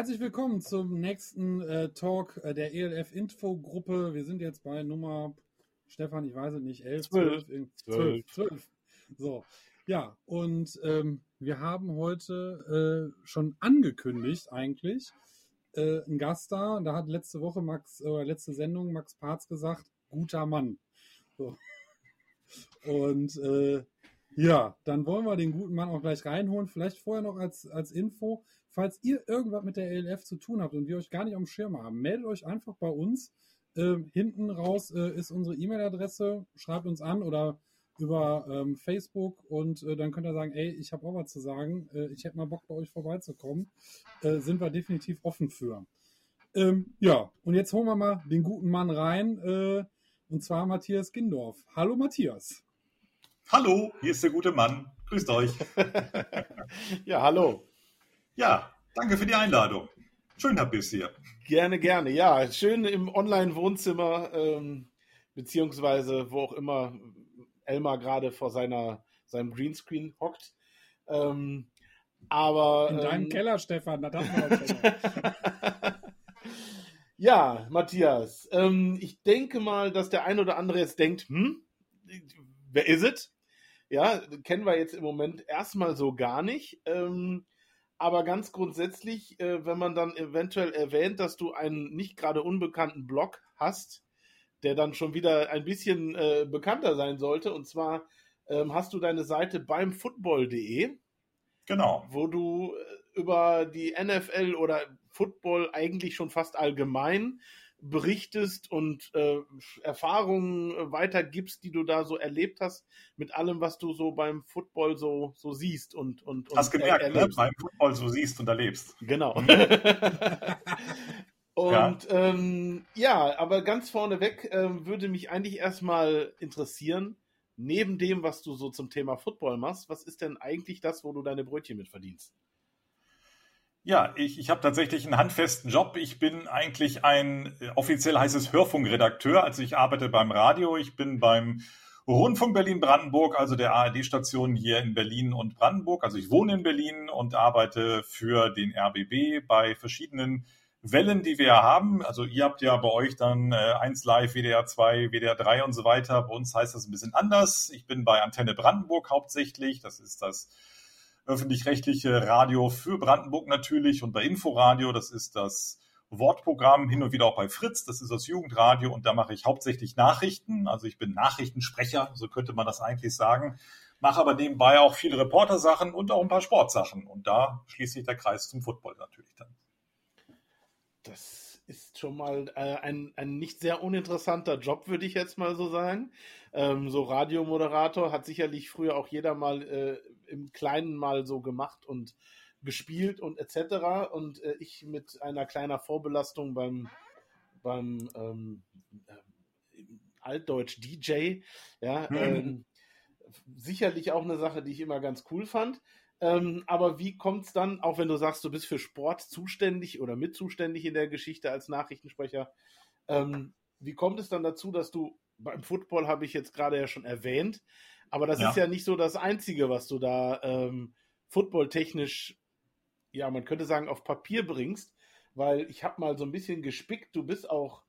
herzlich willkommen zum nächsten äh, Talk äh, der ELF Info Gruppe. Wir sind jetzt bei Nummer, Stefan, ich weiß es nicht, 11, 12, 12, 12. 12. So, ja, und ähm, wir haben heute äh, schon angekündigt eigentlich äh, einen Gast da. Da hat letzte Woche Max, äh, letzte Sendung Max Parz gesagt, guter Mann. So. Und äh, ja, dann wollen wir den guten Mann auch gleich reinholen. Vielleicht vorher noch als, als Info, falls ihr irgendwas mit der ELF zu tun habt und wir euch gar nicht auf dem Schirm haben, meldet euch einfach bei uns. Äh, hinten raus äh, ist unsere E-Mail-Adresse. Schreibt uns an oder über ähm, Facebook und äh, dann könnt ihr sagen, ey, ich habe auch was zu sagen. Äh, ich hätte mal Bock, bei euch vorbeizukommen. Äh, sind wir definitiv offen für. Ähm, ja, und jetzt holen wir mal den guten Mann rein. Äh, und zwar Matthias Gindorf. Hallo Matthias. Hallo, hier ist der gute Mann. Grüßt euch. ja, hallo. Ja, danke für die Einladung. Schön habt ihr es hier. Gerne, gerne. Ja, schön im Online-Wohnzimmer, ähm, beziehungsweise wo auch immer Elmar gerade vor seiner, seinem Greenscreen hockt. Ähm, aber. In deinem ähm, Keller, Stefan, da darf man auch Ja, Matthias, ähm, ich denke mal, dass der ein oder andere jetzt denkt, hm, wer ist es? Ja, kennen wir jetzt im Moment erstmal so gar nicht. Ähm, aber ganz grundsätzlich, äh, wenn man dann eventuell erwähnt, dass du einen nicht gerade unbekannten Blog hast, der dann schon wieder ein bisschen äh, bekannter sein sollte, und zwar ähm, hast du deine Seite beim Football.de. Genau. Wo du äh, über die NFL oder Football eigentlich schon fast allgemein berichtest und äh, Erfahrungen äh, weitergibst, die du da so erlebt hast, mit allem, was du so beim Football so, so siehst und, und, und Hast gemerkt, er, ne? beim Football so siehst und erlebst. Genau. und ja. Ähm, ja. aber ganz vorneweg äh, würde mich eigentlich erstmal interessieren, neben dem, was du so zum Thema Football machst, was ist denn eigentlich das, wo du deine Brötchen mit verdienst? Ja, ich, ich habe tatsächlich einen handfesten Job. Ich bin eigentlich ein, offiziell heißt es Hörfunkredakteur. Also ich arbeite beim Radio. Ich bin beim Rundfunk Berlin-Brandenburg, also der ARD-Station hier in Berlin und Brandenburg. Also ich wohne in Berlin und arbeite für den RBB bei verschiedenen Wellen, die wir haben. Also ihr habt ja bei euch dann äh, 1 Live, WDR 2, WDR 3 und so weiter. Bei uns heißt das ein bisschen anders. Ich bin bei Antenne Brandenburg hauptsächlich. Das ist das öffentlich-rechtliche Radio für Brandenburg natürlich und bei Inforadio, das ist das Wortprogramm, hin und wieder auch bei Fritz, das ist das Jugendradio und da mache ich hauptsächlich Nachrichten, also ich bin Nachrichtensprecher, so könnte man das eigentlich sagen, mache aber nebenbei auch viele Reportersachen und auch ein paar Sportsachen. Und da schließt sich der Kreis zum Football natürlich dann. Das ist schon mal äh, ein, ein nicht sehr uninteressanter Job, würde ich jetzt mal so sagen. Ähm, so Radiomoderator hat sicherlich früher auch jeder mal äh, im Kleinen mal so gemacht und gespielt und etc. Und äh, ich mit einer kleiner Vorbelastung beim, beim ähm, äh, Altdeutsch DJ, ja, mhm. ähm, sicherlich auch eine Sache, die ich immer ganz cool fand. Ähm, aber wie kommt es dann, auch wenn du sagst, du bist für Sport zuständig oder mit zuständig in der Geschichte als Nachrichtensprecher, ähm, wie kommt es dann dazu, dass du beim Football habe ich jetzt gerade ja schon erwähnt, aber das ja. ist ja nicht so das Einzige, was du da ähm, footballtechnisch, ja, man könnte sagen, auf Papier bringst, weil ich habe mal so ein bisschen gespickt, du bist auch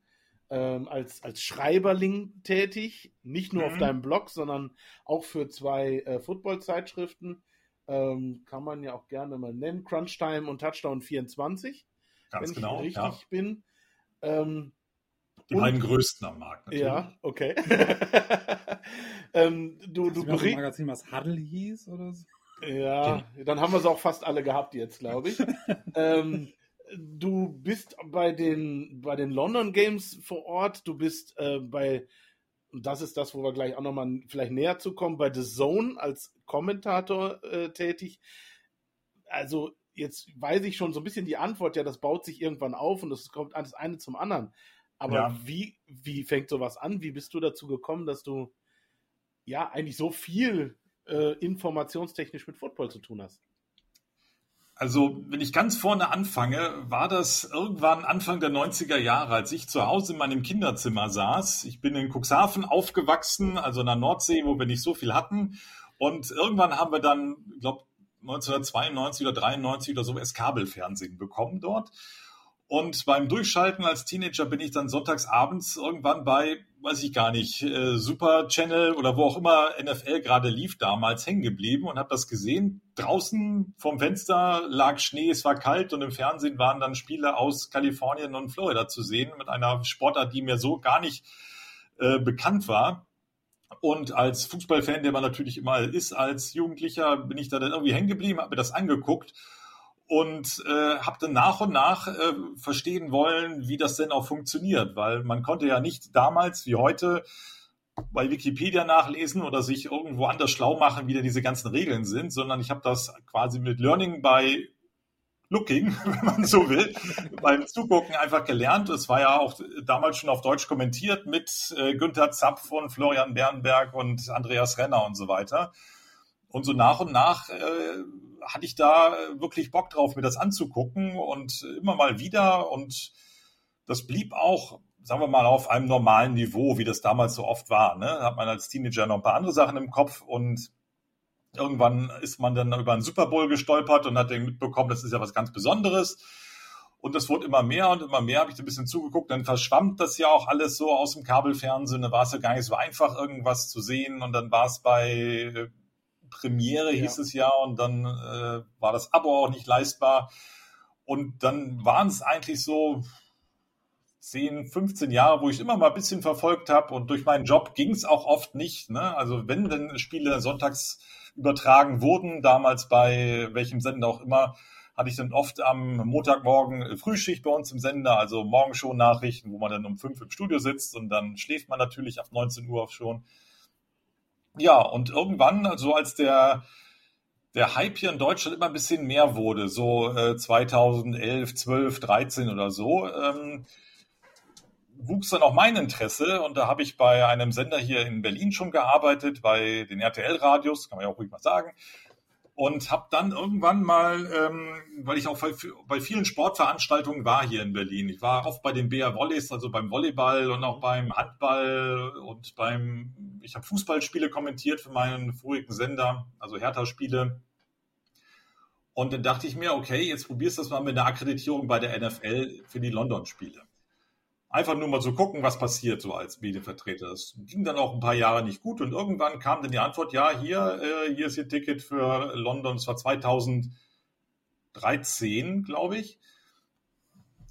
ähm, als, als Schreiberling tätig, nicht nur mhm. auf deinem Blog, sondern auch für zwei äh, Football-Zeitschriften. Ähm, kann man ja auch gerne mal nennen, Crunch Time und Touchdown 24, Ganz wenn genau, ich richtig ja. bin. Ähm, die und, beiden größten am Markt. Natürlich. Ja, okay. ähm, du du berichtest. Magazin, was Huddle hieß oder so? Ja, dann haben wir es auch fast alle gehabt jetzt, glaube ich. ähm, du bist bei den, bei den London Games vor Ort, du bist äh, bei, und das ist das, wo wir gleich auch nochmal vielleicht näher zu kommen, bei The Zone als Kommentator äh, tätig. Also jetzt weiß ich schon so ein bisschen die Antwort, ja, das baut sich irgendwann auf und es kommt das eine zum anderen. Aber ja. wie, wie fängt sowas an? Wie bist du dazu gekommen, dass du ja eigentlich so viel äh, informationstechnisch mit Football zu tun hast? Also, wenn ich ganz vorne anfange, war das irgendwann Anfang der 90er Jahre, als ich zu Hause in meinem Kinderzimmer saß. Ich bin in Cuxhaven aufgewachsen, also in der Nordsee, wo wir nicht so viel hatten. Und irgendwann haben wir dann, ich glaube, 1992 oder 93 oder so erst Kabelfernsehen bekommen dort. Und beim Durchschalten als Teenager bin ich dann sonntags abends irgendwann bei, weiß ich gar nicht, äh, Super Channel oder wo auch immer NFL gerade lief damals hängen geblieben und habe das gesehen. Draußen vom Fenster lag Schnee, es war kalt und im Fernsehen waren dann Spiele aus Kalifornien und Florida zu sehen mit einer Sportart, die mir so gar nicht äh, bekannt war. Und als Fußballfan, der man natürlich immer ist, als Jugendlicher, bin ich da dann irgendwie hängen geblieben, habe mir das angeguckt und äh, habe dann nach und nach äh, verstehen wollen, wie das denn auch funktioniert, weil man konnte ja nicht damals wie heute bei Wikipedia nachlesen oder sich irgendwo anders schlau machen, wie denn diese ganzen Regeln sind, sondern ich habe das quasi mit Learning by Looking, wenn man so will, beim Zugucken einfach gelernt. Es war ja auch damals schon auf Deutsch kommentiert mit äh, Günther Zapf und Florian Bernberg und Andreas Renner und so weiter. Und so nach und nach äh, hatte ich da wirklich Bock drauf, mir das anzugucken und immer mal wieder. Und das blieb auch, sagen wir mal, auf einem normalen Niveau, wie das damals so oft war. Ne? Hat man als Teenager noch ein paar andere Sachen im Kopf und irgendwann ist man dann über einen Super Bowl gestolpert und hat dann mitbekommen, das ist ja was ganz Besonderes. Und das wurde immer mehr und immer mehr, habe ich ein bisschen zugeguckt. Dann verschwammt das ja auch alles so aus dem Kabelfernsehen. Da war es ja gar nicht so einfach, irgendwas zu sehen. Und dann war es bei Premiere hieß ja. es ja und dann äh, war das Abo auch nicht leistbar. Und dann waren es eigentlich so 10, 15 Jahre, wo ich immer mal ein bisschen verfolgt habe und durch meinen Job ging es auch oft nicht. Ne? Also wenn denn Spiele sonntags übertragen wurden, damals bei welchem Sender auch immer, hatte ich dann oft am Montagmorgen Frühschicht bei uns im Sender, also Morgenshow-Nachrichten, wo man dann um fünf im Studio sitzt und dann schläft man natürlich ab 19 Uhr schon. Ja, und irgendwann, also als der, der Hype hier in Deutschland immer ein bisschen mehr wurde, so äh, 2011, 12, 13 oder so, ähm, wuchs dann auch mein Interesse und da habe ich bei einem Sender hier in Berlin schon gearbeitet, bei den RTL-Radios, kann man ja auch ruhig mal sagen und habe dann irgendwann mal, ähm, weil ich auch bei, bei, vielen Sportveranstaltungen war hier in Berlin, ich war oft bei den BR Volleys, also beim Volleyball und auch beim Handball und beim, ich habe Fußballspiele kommentiert für meinen vorigen Sender, also Hertha-Spiele. Und dann dachte ich mir, okay, jetzt probierst du das mal mit einer Akkreditierung bei der NFL für die London-Spiele. Einfach nur mal zu gucken, was passiert so als Medienvertreter. Das ging dann auch ein paar Jahre nicht gut und irgendwann kam dann die Antwort, ja, hier, äh, hier ist Ihr Ticket für London, das war 2013, glaube ich.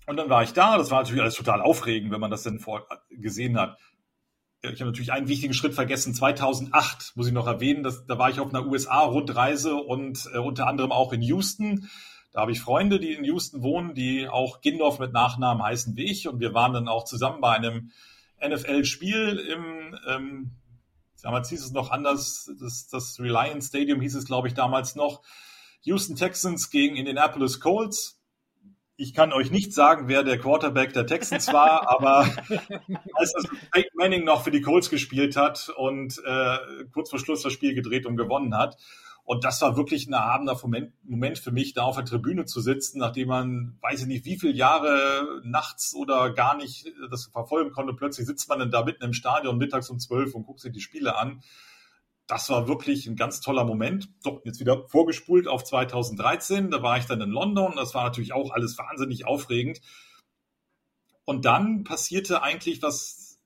Und dann war ich da, das war natürlich alles total aufregend, wenn man das denn vor, gesehen hat. Ich habe natürlich einen wichtigen Schritt vergessen. 2008 muss ich noch erwähnen, dass, da war ich auf einer USA-Rundreise und äh, unter anderem auch in Houston da habe ich Freunde, die in Houston wohnen, die auch Gindorf mit Nachnamen heißen wie ich. Und wir waren dann auch zusammen bei einem NFL-Spiel im, ähm, damals hieß es noch anders, das, das Reliance Stadium hieß es, glaube ich, damals noch. Houston Texans gegen Indianapolis Colts. Ich kann euch nicht sagen, wer der Quarterback der Texans war, aber als das Peyton Manning noch für die Colts gespielt hat und äh, kurz vor Schluss das Spiel gedreht und gewonnen hat. Und das war wirklich ein erhabener Moment für mich, da auf der Tribüne zu sitzen, nachdem man, weiß ich nicht, wie viele Jahre nachts oder gar nicht das verfolgen konnte. Plötzlich sitzt man dann da mitten im Stadion mittags um zwölf und guckt sich die Spiele an. Das war wirklich ein ganz toller Moment. So, jetzt wieder vorgespult auf 2013. Da war ich dann in London. Das war natürlich auch alles wahnsinnig aufregend. Und dann passierte eigentlich was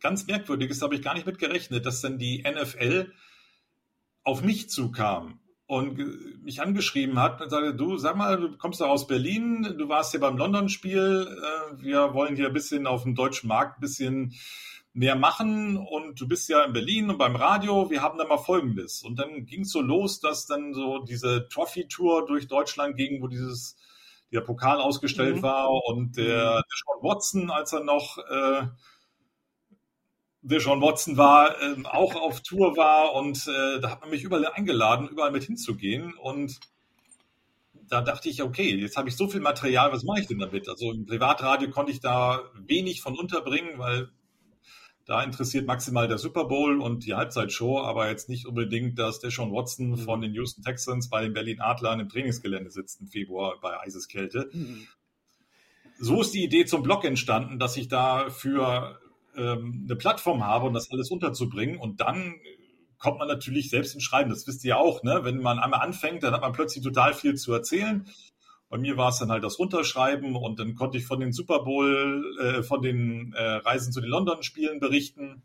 ganz Merkwürdiges, da habe ich gar nicht mit gerechnet, dass dann die NFL auf mich zukam und mich angeschrieben hat und sagte, du, sag mal, du kommst doch aus Berlin, du warst hier beim London-Spiel, äh, wir wollen hier ein bisschen auf dem deutschen Markt ein bisschen mehr machen und du bist ja in Berlin und beim Radio, wir haben da mal Folgendes. Und dann ging es so los, dass dann so diese Trophy-Tour durch Deutschland ging, wo dieses der Pokal ausgestellt mhm. war und der, der Sean Watson, als er noch äh, Deshaun Watson war, ähm, auch auf Tour war und äh, da hat man mich überall eingeladen, überall mit hinzugehen und da dachte ich, okay, jetzt habe ich so viel Material, was mache ich denn damit? Also im Privatradio konnte ich da wenig von unterbringen, weil da interessiert maximal der Super Bowl und die Halbzeitshow, aber jetzt nicht unbedingt, dass Deshaun Watson mhm. von den Houston Texans bei den Berlin Adlern im Trainingsgelände sitzt im Februar bei Eiseskälte. Mhm. So ist die Idee zum Blog entstanden, dass ich da für ähm, eine Plattform habe und das alles unterzubringen. Und dann kommt man natürlich selbst ins Schreiben. Das wisst ihr ja auch, ne? Wenn man einmal anfängt, dann hat man plötzlich total viel zu erzählen. Bei mir war es dann halt das Runterschreiben und dann konnte ich von den Super Bowl, äh, von den äh, Reisen zu den London-Spielen berichten.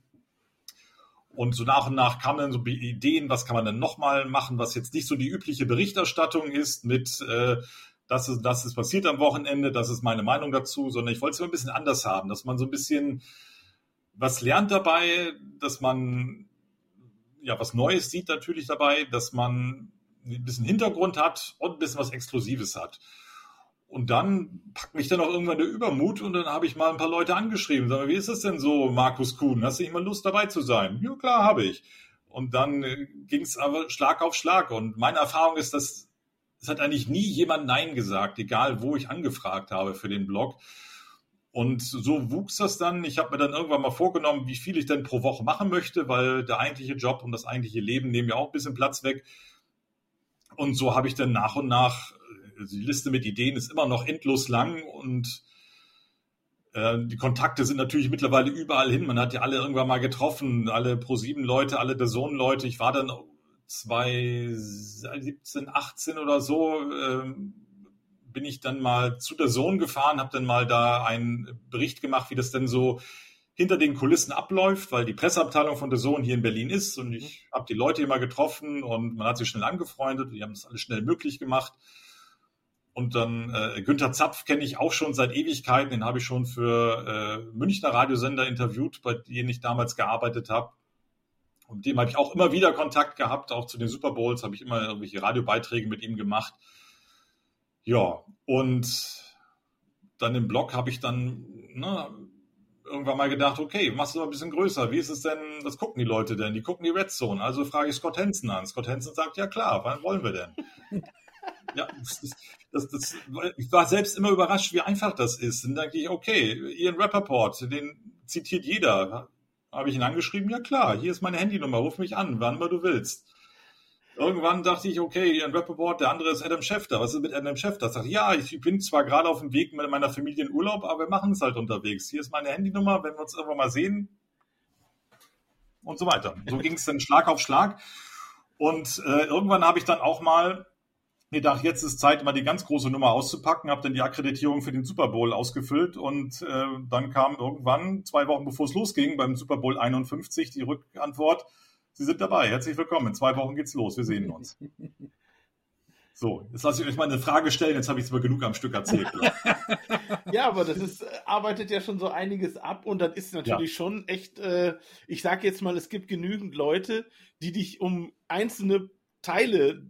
Und so nach und nach kamen dann so Ideen, was kann man denn nochmal machen, was jetzt nicht so die übliche Berichterstattung ist mit, äh, das ist, das ist passiert am Wochenende, das ist meine Meinung dazu, sondern ich wollte es immer ein bisschen anders haben, dass man so ein bisschen was lernt dabei, dass man ja, was Neues sieht natürlich dabei, dass man ein bisschen Hintergrund hat und ein bisschen was Exklusives hat. Und dann packt mich dann auch irgendwann der Übermut und dann habe ich mal ein paar Leute angeschrieben. Sag mal, wie ist das denn so, Markus Kuhn? Hast du nicht mal Lust dabei zu sein? Ja, klar, habe ich. Und dann äh, ging es aber Schlag auf Schlag. Und meine Erfahrung ist, dass es hat eigentlich nie jemand Nein gesagt, egal wo ich angefragt habe für den Blog. Und so wuchs das dann. Ich habe mir dann irgendwann mal vorgenommen, wie viel ich denn pro Woche machen möchte, weil der eigentliche Job und das eigentliche Leben nehmen ja auch ein bisschen Platz weg. Und so habe ich dann nach und nach, also die Liste mit Ideen ist immer noch endlos lang und äh, die Kontakte sind natürlich mittlerweile überall hin. Man hat ja alle irgendwann mal getroffen, alle Pro7-Leute, alle Dazone-Leute. Ich war dann 2017, 18 oder so, ähm, bin ich dann mal zu der Zone gefahren, habe dann mal da einen Bericht gemacht, wie das denn so hinter den Kulissen abläuft, weil die Presseabteilung von der Zone hier in Berlin ist und ich habe die Leute immer getroffen und man hat sich schnell angefreundet, die haben das alles schnell möglich gemacht. Und dann äh, Günther Zapf kenne ich auch schon seit Ewigkeiten, den habe ich schon für äh, Münchner Radiosender interviewt, bei denen ich damals gearbeitet habe. Und mit dem habe ich auch immer wieder Kontakt gehabt, auch zu den Super Bowls habe ich immer irgendwelche Radiobeiträge mit ihm gemacht. Ja, und dann im Blog habe ich dann ne, irgendwann mal gedacht, okay, machst du mal ein bisschen größer. Wie ist es denn, was gucken die Leute denn? Die gucken die Red Zone. Also frage ich Scott Hansen an. Scott Hansen sagt, ja klar, wann wollen wir denn? ja, das, das, das, ich war selbst immer überrascht, wie einfach das ist. Dann denke ich, okay, Ian Rappaport, den zitiert jeder. Habe ich ihn angeschrieben? Ja klar, hier ist meine Handynummer, ruf mich an, wann immer du willst. Irgendwann dachte ich, okay, Ian Rappaport, der andere ist Adam Schefter. Was ist mit Adam Schefter? Ich, ja, ich bin zwar gerade auf dem Weg mit meiner Familie in Urlaub, aber wir machen es halt unterwegs. Hier ist meine Handynummer, wenn wir uns irgendwann mal sehen und so weiter. So ging es dann Schlag auf Schlag. Und äh, irgendwann habe ich dann auch mal gedacht, jetzt ist Zeit, mal die ganz große Nummer auszupacken, habe dann die Akkreditierung für den Super Bowl ausgefüllt und äh, dann kam irgendwann, zwei Wochen bevor es losging, beim Super Bowl 51 die Rückantwort, Sie sind dabei. Herzlich willkommen. In zwei Wochen geht's los. Wir sehen uns. So, jetzt lasse ich euch mal eine Frage stellen. Jetzt habe ich es aber genug am Stück erzählt. ja, aber das ist, äh, arbeitet ja schon so einiges ab und das ist natürlich ja. schon echt, äh, ich sage jetzt mal, es gibt genügend Leute, die dich um einzelne Teile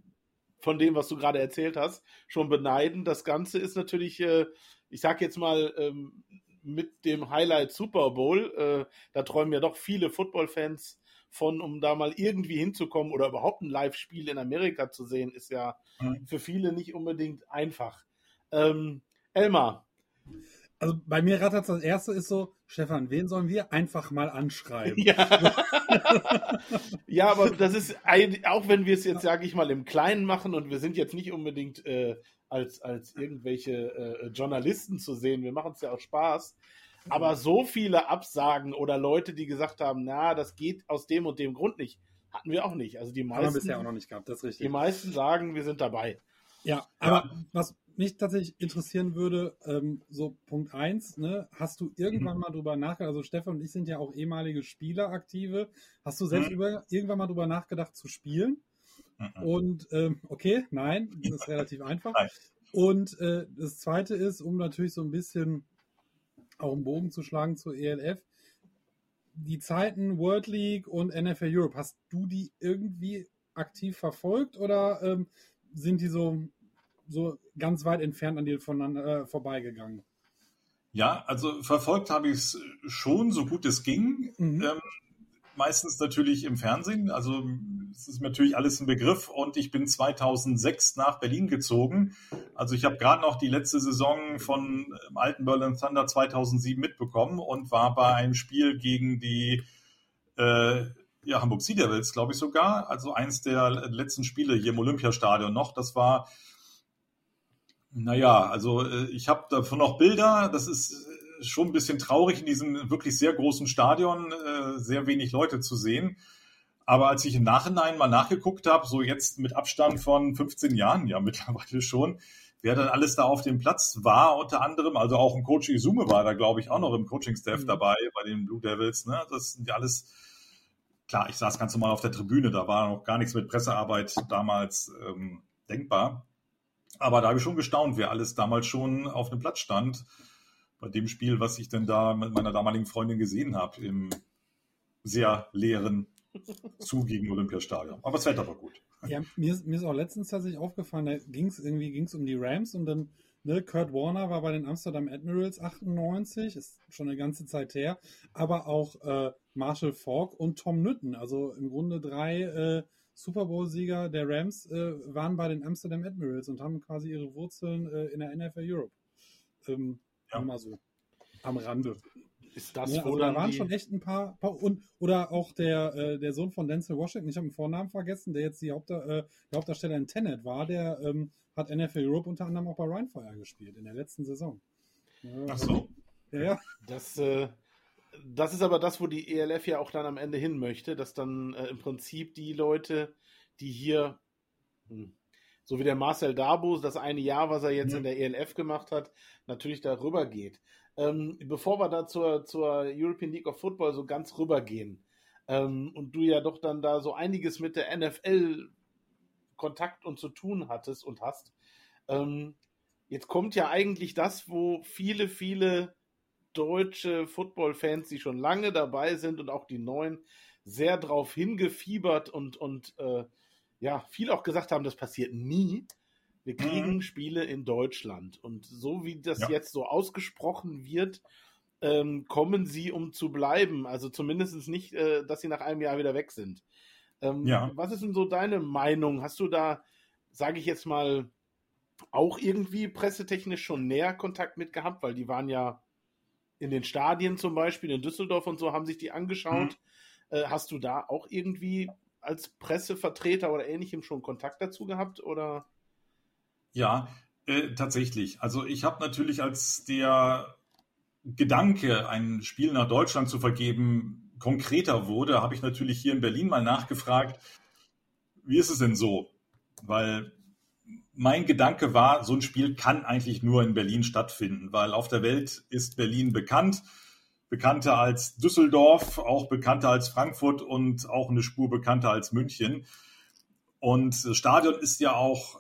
von dem, was du gerade erzählt hast, schon beneiden. Das Ganze ist natürlich, äh, ich sage jetzt mal, ähm, mit dem Highlight Super Bowl, äh, da träumen ja doch viele Football-Fans von, um da mal irgendwie hinzukommen oder überhaupt ein Live-Spiel in Amerika zu sehen, ist ja mhm. für viele nicht unbedingt einfach. Ähm, Elmar. Also bei mir rattert das erste ist so, Stefan, wen sollen wir einfach mal anschreiben? Ja, ja aber das ist, auch wenn wir es jetzt, sage ich mal, im Kleinen machen und wir sind jetzt nicht unbedingt äh, als, als irgendwelche äh, Journalisten zu sehen, wir machen es ja auch Spaß, aber so viele Absagen oder Leute, die gesagt haben, na, das geht aus dem und dem Grund nicht, hatten wir auch nicht. Also die meisten. Haben wir bisher auch noch nicht gehabt, das ist richtig. Die meisten sagen, wir sind dabei. Ja, aber ja. was mich tatsächlich interessieren würde, ähm, so Punkt 1, ne, hast du irgendwann mhm. mal drüber nachgedacht, also Stefan und ich sind ja auch ehemalige Spieler aktive, hast du selbst mhm. über, irgendwann mal drüber nachgedacht zu spielen? Mhm. Und ähm, okay, nein, das ist relativ einfach. Nein. Und äh, das zweite ist, um natürlich so ein bisschen auch einen Bogen zu schlagen zur ELF. Die Zeiten World League und NFL Europe, hast du die irgendwie aktiv verfolgt oder ähm, sind die so, so ganz weit entfernt an dir voneinander äh, vorbeigegangen? Ja, also verfolgt habe ich es schon, so gut es ging. Mhm. Ähm, meistens natürlich im Fernsehen. Also es ist natürlich alles ein Begriff und ich bin 2006 nach Berlin gezogen. Also ich habe gerade noch die letzte Saison von ähm, alten Berlin Thunder 2007 mitbekommen und war bei einem Spiel gegen die äh, ja, Hamburg Sea Devils, glaube ich sogar. Also eins der letzten Spiele hier im Olympiastadion noch. Das war naja, also äh, ich habe davon noch Bilder. Das ist schon ein bisschen traurig, in diesem wirklich sehr großen Stadion äh, sehr wenig Leute zu sehen. Aber als ich im Nachhinein mal nachgeguckt habe, so jetzt mit Abstand von 15 Jahren, ja mittlerweile schon, wer dann alles da auf dem Platz war, unter anderem, also auch ein Coach Izume war da, glaube ich, auch noch im Coaching-Staff mhm. dabei bei den Blue Devils. Ne? Das sind ja alles, klar, ich saß ganz normal auf der Tribüne, da war noch gar nichts mit Pressearbeit damals ähm, denkbar. Aber da habe ich schon gestaunt, wer alles damals schon auf dem Platz stand, bei dem Spiel, was ich denn da mit meiner damaligen Freundin gesehen habe, im sehr leeren zu gegen Olympiastadion. Aber das Wetter war gut. Ja, mir ist, mir ist auch letztens tatsächlich aufgefallen, da ging es irgendwie ging's um die Rams und dann, ne, Kurt Warner war bei den Amsterdam Admirals 98, ist schon eine ganze Zeit her, aber auch äh, Marshall Falk und Tom Nütten, also im Grunde drei äh, Super Bowl-Sieger der Rams äh, waren bei den Amsterdam Admirals und haben quasi ihre Wurzeln äh, in der NFL Europe. Ähm, ja. Mal so am Rande. Ist das ja, also da waren schon echt ein paar, paar, und oder auch der äh, der Sohn von Denzel Washington, ich habe den Vornamen vergessen, der jetzt die Haupt, äh, der Hauptdarsteller in Tenet war, der ähm, hat NFL Europe unter anderem auch bei Rheinfire gespielt in der letzten Saison. Ja, Ach so. Ja, ja. Das äh, das ist aber das, wo die ELF ja auch dann am Ende hin möchte, dass dann äh, im Prinzip die Leute, die hier, hm, so wie der Marcel Darbus, das eine Jahr, was er jetzt mhm. in der ELF gemacht hat, natürlich darüber geht. Ähm, bevor wir da zur, zur European League of Football so ganz rübergehen ähm, und du ja doch dann da so einiges mit der NFL Kontakt und zu tun hattest und hast, ähm, jetzt kommt ja eigentlich das, wo viele, viele deutsche Football-Fans, die schon lange dabei sind und auch die neuen, sehr drauf hingefiebert und, und äh, ja, viel auch gesagt haben, das passiert nie. Wir kriegen mhm. Spiele in Deutschland. Und so wie das ja. jetzt so ausgesprochen wird, ähm, kommen sie, um zu bleiben. Also zumindest nicht, äh, dass sie nach einem Jahr wieder weg sind. Ähm, ja. Was ist denn so deine Meinung? Hast du da, sage ich jetzt mal, auch irgendwie pressetechnisch schon näher Kontakt mit gehabt? Weil die waren ja in den Stadien zum Beispiel, in Düsseldorf und so, haben sich die angeschaut. Mhm. Äh, hast du da auch irgendwie als Pressevertreter oder ähnlichem schon Kontakt dazu gehabt? Oder? Ja, äh, tatsächlich. Also ich habe natürlich als der Gedanke, ein Spiel nach Deutschland zu vergeben, konkreter wurde, habe ich natürlich hier in Berlin mal nachgefragt, wie ist es denn so? Weil mein Gedanke war, so ein Spiel kann eigentlich nur in Berlin stattfinden, weil auf der Welt ist Berlin bekannt, bekannter als Düsseldorf, auch bekannter als Frankfurt und auch eine Spur bekannter als München. Und das Stadion ist ja auch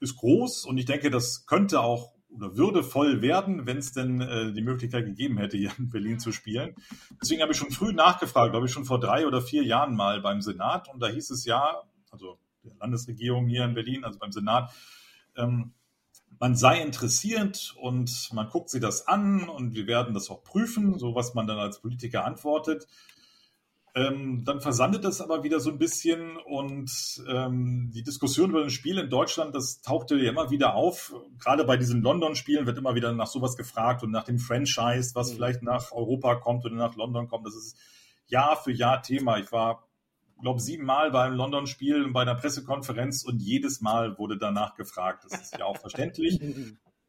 ist groß und ich denke, das könnte auch oder würde voll werden, wenn es denn äh, die Möglichkeit gegeben hätte, hier in Berlin zu spielen. Deswegen habe ich schon früh nachgefragt, glaube ich schon vor drei oder vier Jahren mal beim Senat und da hieß es ja, also der Landesregierung hier in Berlin, also beim Senat, ähm, man sei interessiert und man guckt sich das an und wir werden das auch prüfen, so was man dann als Politiker antwortet. Ähm, dann versandet das aber wieder so ein bisschen und ähm, die Diskussion über ein Spiel in Deutschland, das tauchte ja immer wieder auf. Gerade bei diesen London-Spielen wird immer wieder nach sowas gefragt und nach dem Franchise, was mhm. vielleicht nach Europa kommt oder nach London kommt. Das ist Jahr für Jahr Thema. Ich war, glaube siebenmal beim London-Spiel und bei einer Pressekonferenz und jedes Mal wurde danach gefragt. Das ist ja auch verständlich.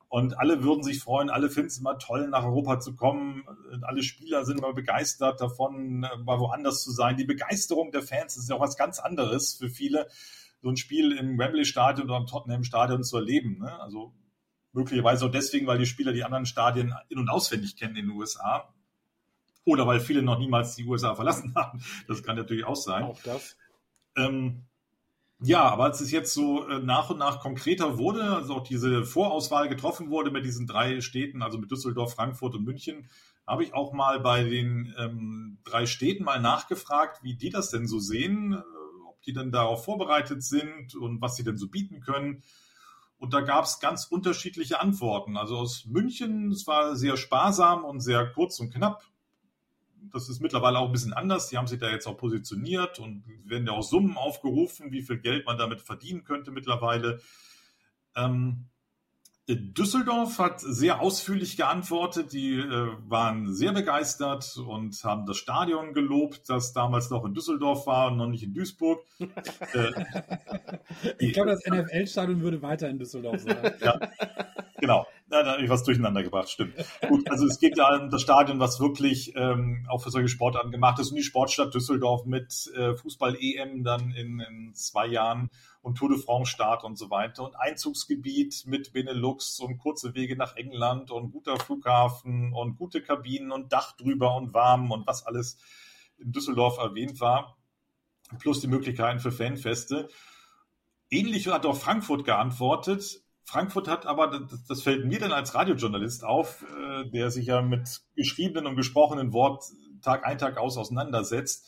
Und alle würden sich freuen, alle finden es immer toll, nach Europa zu kommen. Alle Spieler sind immer begeistert davon, mal woanders zu sein. Die Begeisterung der Fans ist ja auch was ganz anderes für viele, so ein Spiel im Wembley-Stadion oder im Tottenham-Stadion zu erleben. Ne? Also möglicherweise auch deswegen, weil die Spieler die anderen Stadien in- und auswendig kennen in den USA. Oder weil viele noch niemals die USA verlassen haben. Das kann natürlich auch sein. Auch das. Ähm, ja, aber als es jetzt so äh, nach und nach konkreter wurde, also auch diese Vorauswahl getroffen wurde mit diesen drei Städten, also mit Düsseldorf, Frankfurt und München, habe ich auch mal bei den ähm, drei Städten mal nachgefragt, wie die das denn so sehen, äh, ob die denn darauf vorbereitet sind und was sie denn so bieten können. Und da gab es ganz unterschiedliche Antworten. Also aus München, es war sehr sparsam und sehr kurz und knapp das ist mittlerweile auch ein bisschen anders. Die haben sich da jetzt auch positioniert und werden ja auch Summen aufgerufen, wie viel Geld man damit verdienen könnte mittlerweile. Ähm, Düsseldorf hat sehr ausführlich geantwortet. Die äh, waren sehr begeistert und haben das Stadion gelobt, das damals noch in Düsseldorf war und noch nicht in Duisburg. äh, ich glaube, das NFL-Stadion würde weiter in Düsseldorf sein. ja, genau. Da habe ich was durcheinander gebracht, stimmt. Gut, also es geht ja um das Stadion, was wirklich ähm, auch für solche Sportarten gemacht ist und die Sportstadt Düsseldorf mit äh, Fußball-EM dann in, in zwei Jahren und Tour de France Start und so weiter und Einzugsgebiet mit Benelux und kurze Wege nach England und guter Flughafen und gute Kabinen und Dach drüber und warm und was alles in Düsseldorf erwähnt war, plus die Möglichkeiten für Fanfeste. Ähnlich hat auch Frankfurt geantwortet. Frankfurt hat aber, das, das fällt mir dann als Radiojournalist auf, äh, der sich ja mit geschriebenen und gesprochenen Wort Tag ein, Tag aus auseinandersetzt.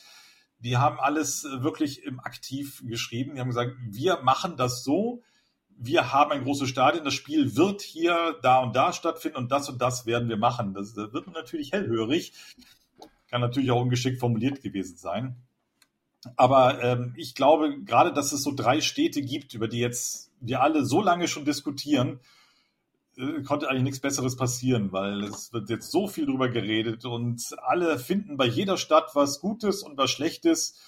Die haben alles wirklich im Aktiv geschrieben. Die haben gesagt, wir machen das so, wir haben ein großes Stadion, das Spiel wird hier, da und da stattfinden und das und das werden wir machen. Das, das wird natürlich hellhörig, kann natürlich auch ungeschickt formuliert gewesen sein. Aber ähm, ich glaube, gerade, dass es so drei Städte gibt, über die jetzt wir alle so lange schon diskutieren, äh, konnte eigentlich nichts Besseres passieren, weil es wird jetzt so viel drüber geredet und alle finden bei jeder Stadt was Gutes und was Schlechtes.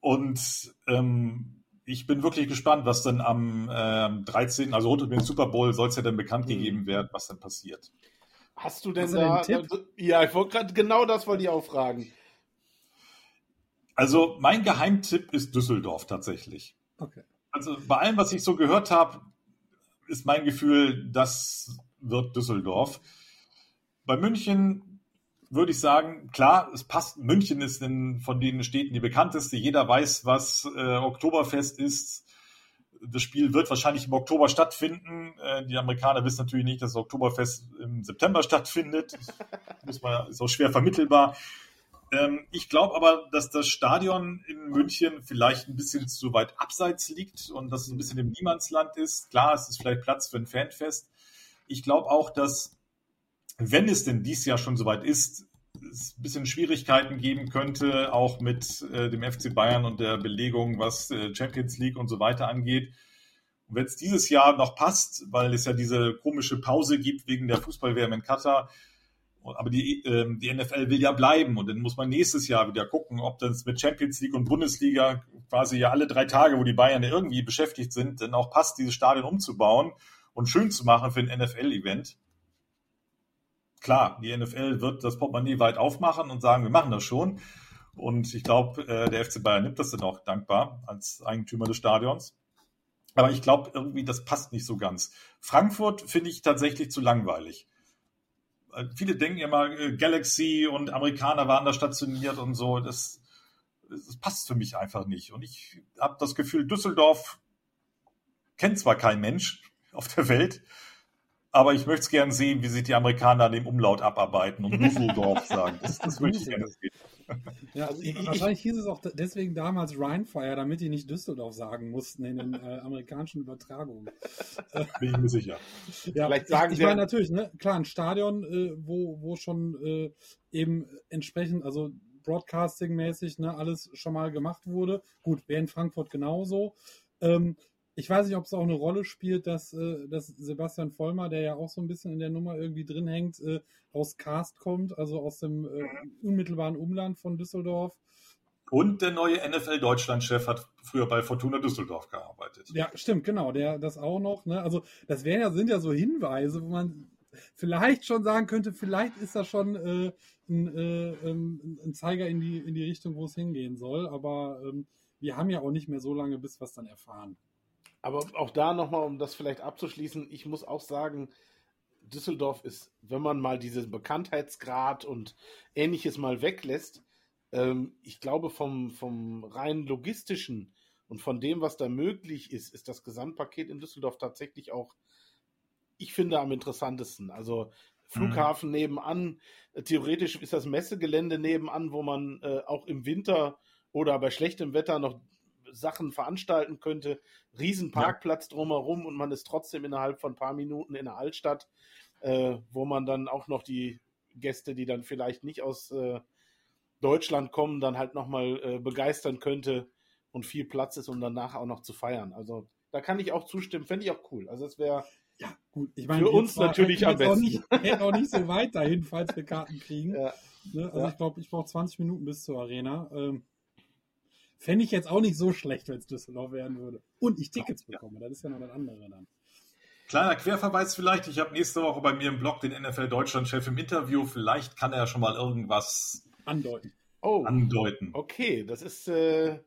Und ähm, ich bin wirklich gespannt, was dann am äh, 13., also rund um den Super Bowl, soll es ja dann bekannt mhm. gegeben werden, was dann passiert. Hast du denn Hast da, da, Ja, ich wollte gerade genau das wollte ich auch fragen. Also mein Geheimtipp ist Düsseldorf tatsächlich. Okay. Also bei allem, was ich so gehört habe, ist mein Gefühl, das wird Düsseldorf. Bei München würde ich sagen, klar, es passt. München ist in, von den Städten die bekannteste. Jeder weiß, was äh, Oktoberfest ist. Das Spiel wird wahrscheinlich im Oktober stattfinden. Äh, die Amerikaner wissen natürlich nicht, dass das Oktoberfest im September stattfindet. Das ist auch schwer vermittelbar. Ähm, ich glaube aber, dass das Stadion in München vielleicht ein bisschen zu weit abseits liegt und dass es ein bisschen im Niemandsland ist. Klar, es ist vielleicht Platz für ein Fanfest. Ich glaube auch, dass, wenn es denn dieses Jahr schon soweit ist, es ein bisschen Schwierigkeiten geben könnte, auch mit äh, dem FC Bayern und der Belegung, was äh, Champions League und so weiter angeht. Wenn es dieses Jahr noch passt, weil es ja diese komische Pause gibt wegen der Fußballwärme in Katar, aber die, ähm, die NFL will ja bleiben und dann muss man nächstes Jahr wieder gucken, ob das mit Champions League und Bundesliga quasi ja alle drei Tage, wo die Bayern irgendwie beschäftigt sind, dann auch passt, dieses Stadion umzubauen und schön zu machen für ein NFL-Event. Klar, die NFL wird das Portemonnaie weit aufmachen und sagen, wir machen das schon. Und ich glaube, äh, der FC Bayern nimmt das dann auch dankbar als Eigentümer des Stadions. Aber ich glaube irgendwie, das passt nicht so ganz. Frankfurt finde ich tatsächlich zu langweilig viele denken immer, äh, Galaxy und Amerikaner waren da stationiert und so. Das, das passt für mich einfach nicht. Und ich habe das Gefühl, Düsseldorf kennt zwar kein Mensch auf der Welt, aber ich möchte es gerne sehen, wie sich die Amerikaner an dem Umlaut abarbeiten und Düsseldorf sagen. Das, das möchte ich gerne sehen. Ja, also wahrscheinlich hieß es auch deswegen damals Rheinfire, damit die nicht Düsseldorf sagen mussten in den äh, amerikanischen Übertragungen. Bin ich mir sicher. Ja, Vielleicht sagen ich, ich meine natürlich, ne, klar, ein Stadion, äh, wo, wo schon äh, eben entsprechend, also Broadcasting-mäßig, ne, alles schon mal gemacht wurde. Gut, wäre in Frankfurt genauso. Ähm, ich weiß nicht, ob es auch eine Rolle spielt, dass, äh, dass Sebastian Vollmer, der ja auch so ein bisschen in der Nummer irgendwie drin hängt, äh, aus Cast kommt, also aus dem äh, unmittelbaren Umland von Düsseldorf. Und der neue NFL-Deutschland-Chef hat früher bei Fortuna Düsseldorf gearbeitet. Ja, stimmt, genau, der das auch noch. Ne? Also das wären ja, sind ja so Hinweise, wo man vielleicht schon sagen könnte, vielleicht ist das schon äh, ein, äh, ähm, ein, Zeiger in die, in die Richtung, wo es hingehen soll. Aber ähm, wir haben ja auch nicht mehr so lange, bis wir es dann erfahren. Aber auch da nochmal, um das vielleicht abzuschließen, ich muss auch sagen, Düsseldorf ist, wenn man mal diesen Bekanntheitsgrad und ähnliches mal weglässt, ähm, ich glaube vom, vom rein logistischen und von dem, was da möglich ist, ist das Gesamtpaket in Düsseldorf tatsächlich auch, ich finde, am interessantesten. Also Flughafen mhm. nebenan, theoretisch ist das Messegelände nebenan, wo man äh, auch im Winter oder bei schlechtem Wetter noch Sachen veranstalten könnte. Riesenparkplatz ja. drumherum und man ist trotzdem innerhalb von ein paar Minuten in der Altstadt, äh, wo man dann auch noch die Gäste, die dann vielleicht nicht aus äh, Deutschland kommen, dann halt nochmal äh, begeistern könnte und viel Platz ist, um danach auch noch zu feiern. Also da kann ich auch zustimmen, fände ich auch cool. Also es wäre ja, gut. Ich meine, für uns natürlich am besten. Auch nicht, auch nicht so weit dahin, falls wir Karten kriegen. Ja. Ne? Also ja. ich glaube, ich brauche 20 Minuten bis zur Arena. Ähm, Fände ich jetzt auch nicht so schlecht, wenn es Düsseldorf werden würde. Und ich Tickets bekomme. Das ist ja noch das andere dann. Kleiner Querverweis vielleicht. Ich habe nächste Woche bei mir im Blog den NFL Deutschland-Chef im Interview. Vielleicht kann er schon mal irgendwas andeuten. Oh, andeuten. Okay, das ist, äh,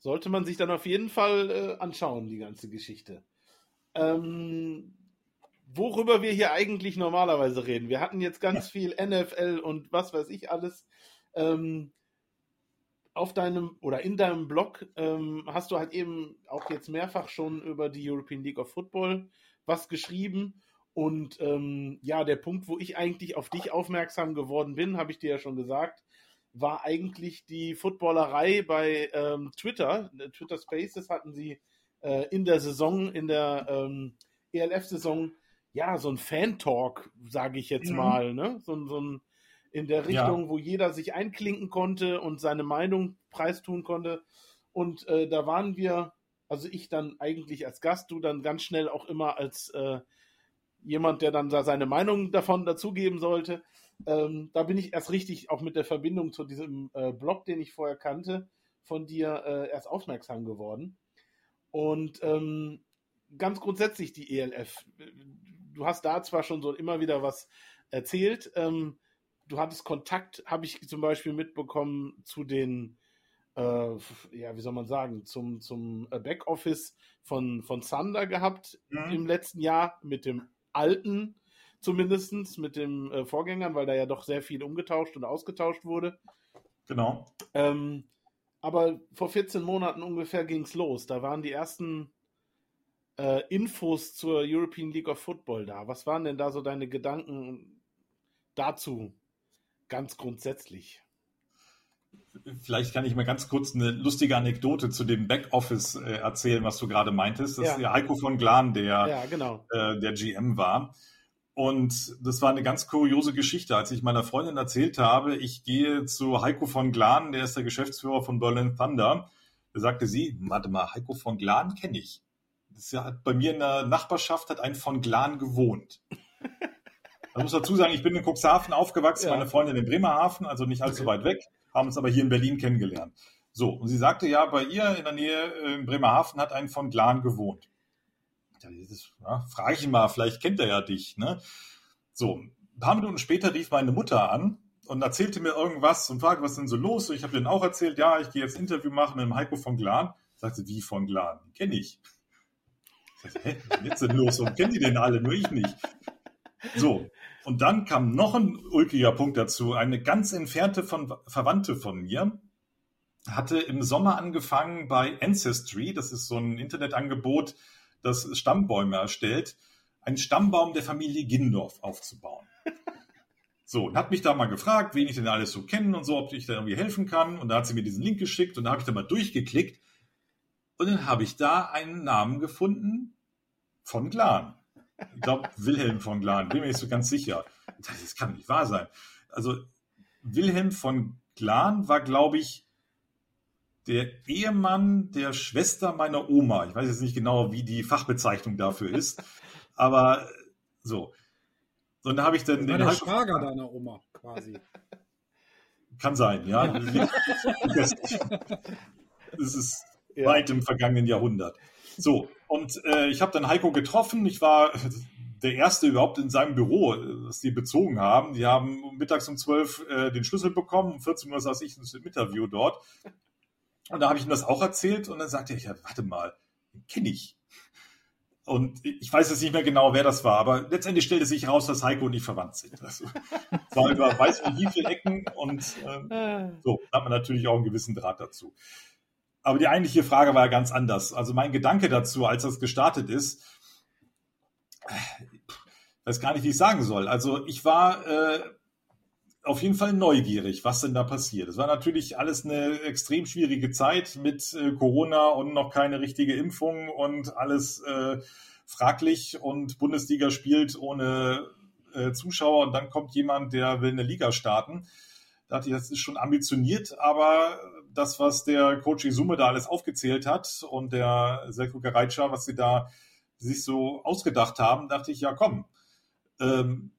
sollte man sich dann auf jeden Fall äh, anschauen, die ganze Geschichte. Ähm, worüber wir hier eigentlich normalerweise reden. Wir hatten jetzt ganz viel NFL und was weiß ich alles. Ähm, auf deinem oder in deinem Blog ähm, hast du halt eben auch jetzt mehrfach schon über die European League of Football was geschrieben. Und ähm, ja, der Punkt, wo ich eigentlich auf dich aufmerksam geworden bin, habe ich dir ja schon gesagt, war eigentlich die Footballerei bei ähm, Twitter. Twitter Spaces hatten sie äh, in der Saison, in der ähm, ELF-Saison, ja, so ein Fan-Talk, sage ich jetzt mhm. mal, ne? So, so ein in der Richtung, ja. wo jeder sich einklinken konnte und seine Meinung preistun konnte. Und äh, da waren wir, also ich dann eigentlich als Gast, du dann ganz schnell auch immer als äh, jemand, der dann da seine Meinung davon dazugeben sollte. Ähm, da bin ich erst richtig auch mit der Verbindung zu diesem äh, Blog, den ich vorher kannte, von dir äh, erst aufmerksam geworden. Und ähm, ganz grundsätzlich die ELF. Du hast da zwar schon so immer wieder was erzählt. Ähm, du hattest Kontakt, habe ich zum Beispiel mitbekommen, zu den, äh, ja, wie soll man sagen, zum, zum äh, Backoffice von, von Sander gehabt mhm. im letzten Jahr mit dem alten zumindest mit dem äh, Vorgängern, weil da ja doch sehr viel umgetauscht und ausgetauscht wurde. Genau. Ähm, aber vor 14 Monaten ungefähr ging es los. Da waren die ersten äh, Infos zur European League of Football da. Was waren denn da so deine Gedanken dazu? Ganz grundsätzlich. Vielleicht kann ich mal ganz kurz eine lustige Anekdote zu dem Backoffice äh, erzählen, was du gerade meintest. Das ja. ist der Heiko von Glan, der, ja, genau. äh, der GM war. Und das war eine ganz kuriose Geschichte, als ich meiner Freundin erzählt habe, ich gehe zu Heiko von Glan, der ist der Geschäftsführer von Berlin Thunder. Da sagte sie, warte mal, Heiko von Glan kenne ich. Das ja, bei mir in der Nachbarschaft hat ein von Glan gewohnt. Man muss dazu sagen, ich bin in Cuxhaven aufgewachsen, ja. meine Freundin in Bremerhaven, also nicht allzu okay. weit weg, haben uns aber hier in Berlin kennengelernt. So, und sie sagte ja, bei ihr in der Nähe äh, in Bremerhaven hat ein von Glan gewohnt. Das, ja, frage ich ihn mal, vielleicht kennt er ja dich. Ne? So, ein paar Minuten später rief meine Mutter an und erzählte mir irgendwas und fragte, was ist denn so los? Und ich habe denen auch erzählt, ja, ich gehe jetzt Interview machen mit dem Heiko von Glan. Sagte, wie von Glan? Kenne ich. ich sagte, hä, was ist jetzt denn los? Und kennen die denn alle? Nur ich nicht. So, und dann kam noch ein ulkiger Punkt dazu. Eine ganz entfernte von, Verwandte von mir hatte im Sommer angefangen bei Ancestry, das ist so ein Internetangebot, das Stammbäume erstellt, einen Stammbaum der Familie Gindorf aufzubauen. So, und hat mich da mal gefragt, wen ich denn alles so kenne und so, ob ich da irgendwie helfen kann. Und da hat sie mir diesen Link geschickt und da habe ich da mal durchgeklickt. Und dann habe ich da einen Namen gefunden von Glan. Ich glaube, Wilhelm von Glan, bin mir nicht so ganz sicher. Das kann nicht wahr sein. Also, Wilhelm von Glan war, glaube ich, der Ehemann der Schwester meiner Oma. Ich weiß jetzt nicht genau, wie die Fachbezeichnung dafür ist, aber so. Und da habe ich dann den. Der Schwager deiner Oma quasi. Kann sein, ja. das ist ja. weit im vergangenen Jahrhundert. So, und äh, ich habe dann Heiko getroffen. Ich war der Erste überhaupt in seinem Büro, das die bezogen haben. Die haben mittags um 12 äh, den Schlüssel bekommen, um 14 Uhr saß ich im Interview dort. Und da habe ich ihm das auch erzählt und dann sagte er, ja, warte mal, den kenne ich. Und ich weiß jetzt nicht mehr genau, wer das war, aber letztendlich stellte sich heraus, dass Heiko und ich verwandt sind. Also, es war über weiß wie viele Ecken und ähm, so, da hat man natürlich auch einen gewissen Draht dazu. Aber die eigentliche Frage war ja ganz anders. Also mein Gedanke dazu, als das gestartet ist, weiß gar nicht, wie ich sagen soll. Also ich war äh, auf jeden Fall neugierig, was denn da passiert. Es war natürlich alles eine extrem schwierige Zeit mit äh, Corona und noch keine richtige Impfung und alles äh, fraglich und Bundesliga spielt ohne äh, Zuschauer und dann kommt jemand, der will eine Liga starten. Da dachte ich, das ist schon ambitioniert, aber das, was der Coach Isume da alles aufgezählt hat und der Selko Gereitscher, was sie da sich so ausgedacht haben, dachte ich, ja komm, ähm,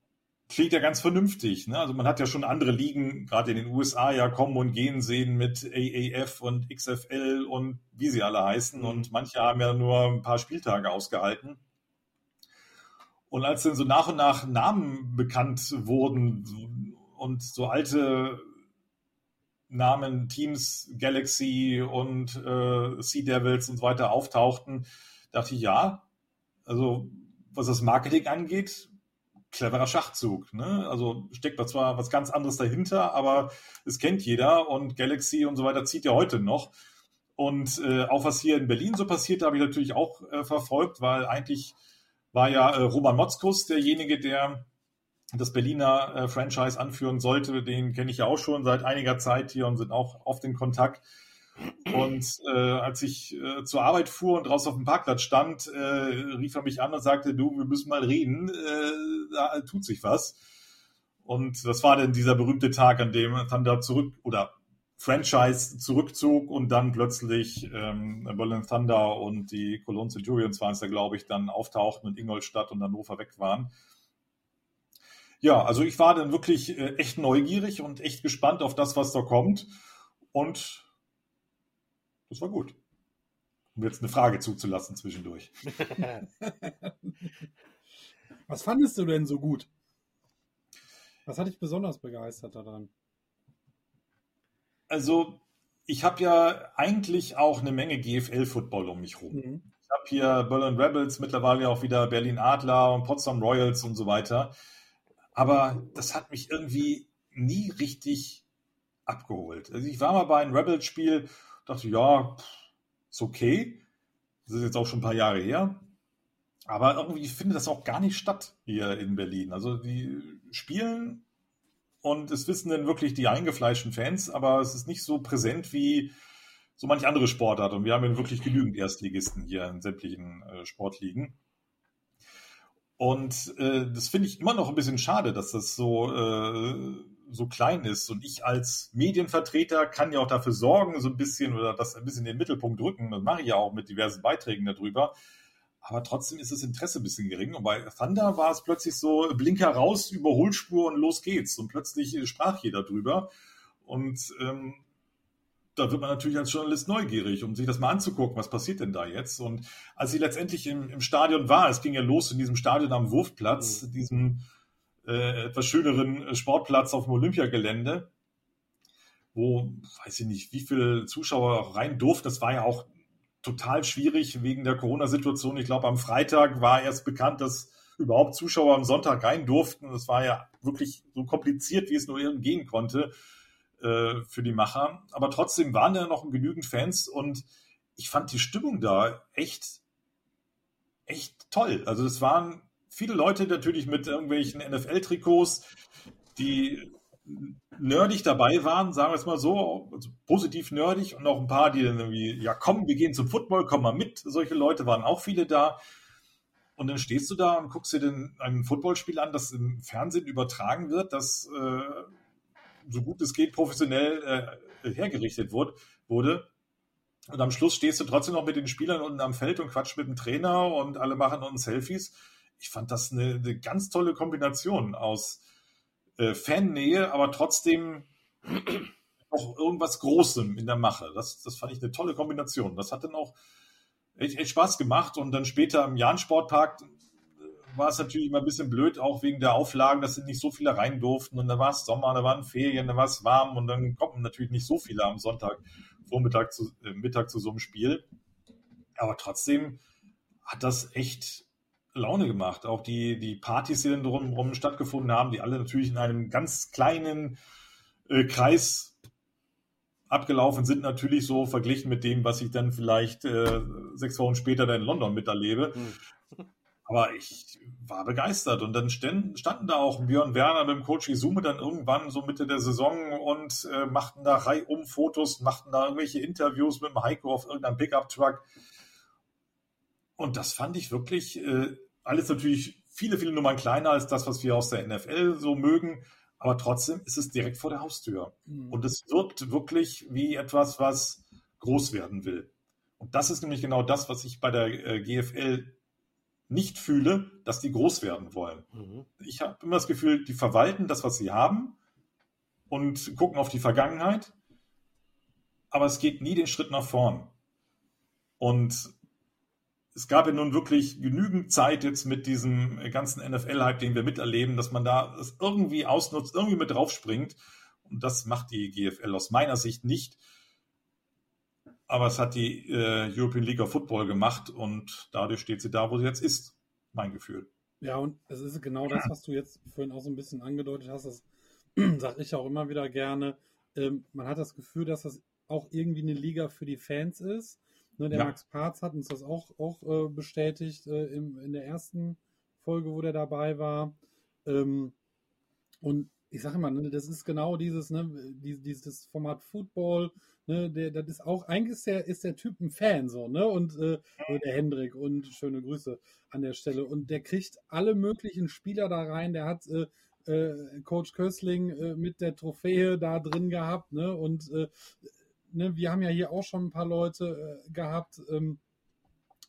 klingt ja ganz vernünftig. Ne? Also man hat ja schon andere Ligen, gerade in den USA, ja kommen und gehen sehen mit AAF und XFL und wie sie alle heißen. Und manche haben ja nur ein paar Spieltage ausgehalten. Und als dann so nach und nach Namen bekannt wurden und so alte Namen, Teams, Galaxy und äh, Sea Devils und so weiter auftauchten, dachte ich, ja, also was das Marketing angeht, cleverer Schachzug. Ne? Also steckt da zwar was ganz anderes dahinter, aber es kennt jeder und Galaxy und so weiter zieht ja heute noch. Und äh, auch was hier in Berlin so passiert, habe ich natürlich auch äh, verfolgt, weil eigentlich war ja äh, Roman Motzkus derjenige, der das Berliner äh, Franchise anführen sollte. Den kenne ich ja auch schon seit einiger Zeit hier und sind auch oft in Kontakt. Und äh, als ich äh, zur Arbeit fuhr und draußen auf dem Parkplatz stand, äh, rief er mich an und sagte, du, wir müssen mal reden, äh, da tut sich was. Und das war dann dieser berühmte Tag, an dem Thunder zurück oder Franchise zurückzog und dann plötzlich ähm, Berlin Thunder und die Cologne Centurions waren es da, glaube ich, dann auftauchten und Ingolstadt und Hannover weg waren. Ja, also ich war dann wirklich äh, echt neugierig und echt gespannt auf das, was da kommt. Und das war gut. Um jetzt eine Frage zuzulassen zwischendurch. Was fandest du denn so gut? Was hat dich besonders begeistert daran? Also, ich habe ja eigentlich auch eine Menge GFL-Football um mich rum. Mhm. Ich habe hier Berlin Rebels, mittlerweile auch wieder Berlin Adler und Potsdam Royals und so weiter. Aber das hat mich irgendwie nie richtig abgeholt. Also ich war mal bei einem Rebels-Spiel dachte, ja, ist okay. Das ist jetzt auch schon ein paar Jahre her. Aber irgendwie findet das auch gar nicht statt hier in Berlin. Also die spielen und es wissen dann wirklich die eingefleischten Fans, aber es ist nicht so präsent wie so manch andere Sportart. Und wir haben ja wirklich genügend Erstligisten hier in sämtlichen äh, Sportligen. Und äh, das finde ich immer noch ein bisschen schade, dass das so äh, so klein ist. Und ich als Medienvertreter kann ja auch dafür sorgen, so ein bisschen oder das ein bisschen in den Mittelpunkt drücken. Das mache ich ja auch mit diversen Beiträgen darüber. Aber trotzdem ist das Interesse ein bisschen gering. Und bei Thunder war es plötzlich so Blinker raus, Überholspur und los geht's. Und plötzlich sprach jeder drüber. Und ähm, da wird man natürlich als Journalist neugierig, um sich das mal anzugucken, was passiert denn da jetzt. Und als sie letztendlich im, im Stadion war, es ging ja los in diesem Stadion am Wurfplatz, mhm. diesem äh, etwas schöneren Sportplatz auf dem Olympiagelände, wo, weiß ich nicht, wie viele Zuschauer rein durften. Das war ja auch total schwierig wegen der Corona-Situation. Ich glaube, am Freitag war erst bekannt, dass überhaupt Zuschauer am Sonntag rein durften. Das war ja wirklich so kompliziert, wie es nur irgendwie gehen konnte äh, für die Macher. Aber trotzdem waren da noch genügend Fans und ich fand die Stimmung da echt, echt toll. Also es waren viele Leute natürlich mit irgendwelchen NFL-Trikots, die nerdig dabei waren, sagen wir es mal so, also positiv nerdig und auch ein paar, die dann irgendwie, ja komm, wir gehen zum Football, komm mal mit. Solche Leute waren auch viele da. Und dann stehst du da und guckst dir den, ein Footballspiel an, das im Fernsehen übertragen wird, das äh, so gut es geht professionell äh, hergerichtet wurde, wurde. Und am Schluss stehst du trotzdem noch mit den Spielern unten am Feld und quatscht mit dem Trainer und alle machen uns Selfies ich fand das eine, eine ganz tolle Kombination aus äh, Fannähe, aber trotzdem auch irgendwas Großem in der Mache. Das, das fand ich eine tolle Kombination. Das hat dann auch echt, echt Spaß gemacht. Und dann später im Jahn-Sportpark war es natürlich immer ein bisschen blöd, auch wegen der Auflagen, dass nicht so viele rein durften. Und da war es Sommer, da waren Ferien, da war es warm und dann kommen natürlich nicht so viele am Sonntag Vormittag zu, äh, Mittag zu so einem Spiel. Aber trotzdem hat das echt Laune gemacht. Auch die, die Partys, die dann drumherum stattgefunden haben, die alle natürlich in einem ganz kleinen äh, Kreis abgelaufen sind, natürlich so verglichen mit dem, was ich dann vielleicht äh, sechs Wochen später dann in London miterlebe. Mhm. Aber ich war begeistert. Und dann standen, standen da auch Björn Werner mit dem Coach Izume dann irgendwann so Mitte der Saison und äh, machten da reihum Fotos, machten da irgendwelche Interviews mit dem Heiko auf irgendeinem Pickup-Truck. Und das fand ich wirklich äh, alles natürlich viele, viele Nummern kleiner als das, was wir aus der NFL so mögen. Aber trotzdem ist es direkt vor der Haustür. Mhm. Und es wirkt wirklich wie etwas, was groß werden will. Und das ist nämlich genau das, was ich bei der äh, GFL nicht fühle, dass die groß werden wollen. Mhm. Ich habe immer das Gefühl, die verwalten das, was sie haben und gucken auf die Vergangenheit, aber es geht nie den Schritt nach vorn. Und es gab ja nun wirklich genügend Zeit jetzt mit diesem ganzen NFL-Hype, den wir miterleben, dass man da es irgendwie ausnutzt, irgendwie mit draufspringt. Und das macht die GFL aus meiner Sicht nicht. Aber es hat die äh, European League of Football gemacht und dadurch steht sie da, wo sie jetzt ist. Mein Gefühl. Ja, und es ist genau das, was du jetzt vorhin auch so ein bisschen angedeutet hast. Das sage ich auch immer wieder gerne. Ähm, man hat das Gefühl, dass das auch irgendwie eine Liga für die Fans ist. Ne, der ja. Max Parz hat uns das auch, auch äh, bestätigt äh, im, in der ersten Folge, wo der dabei war. Ähm, und ich sage immer, ne, das ist genau dieses, ne, dieses Format Football, ne, der, das ist auch, eigentlich ist der, ist der Typ ein Fan so, ne? Und äh, der Hendrik und schöne Grüße an der Stelle. Und der kriegt alle möglichen Spieler da rein. Der hat äh, äh, Coach Kösling äh, mit der Trophäe da drin gehabt, ne? Und äh, ne, wir haben ja hier auch schon ein paar Leute äh, gehabt. Ähm,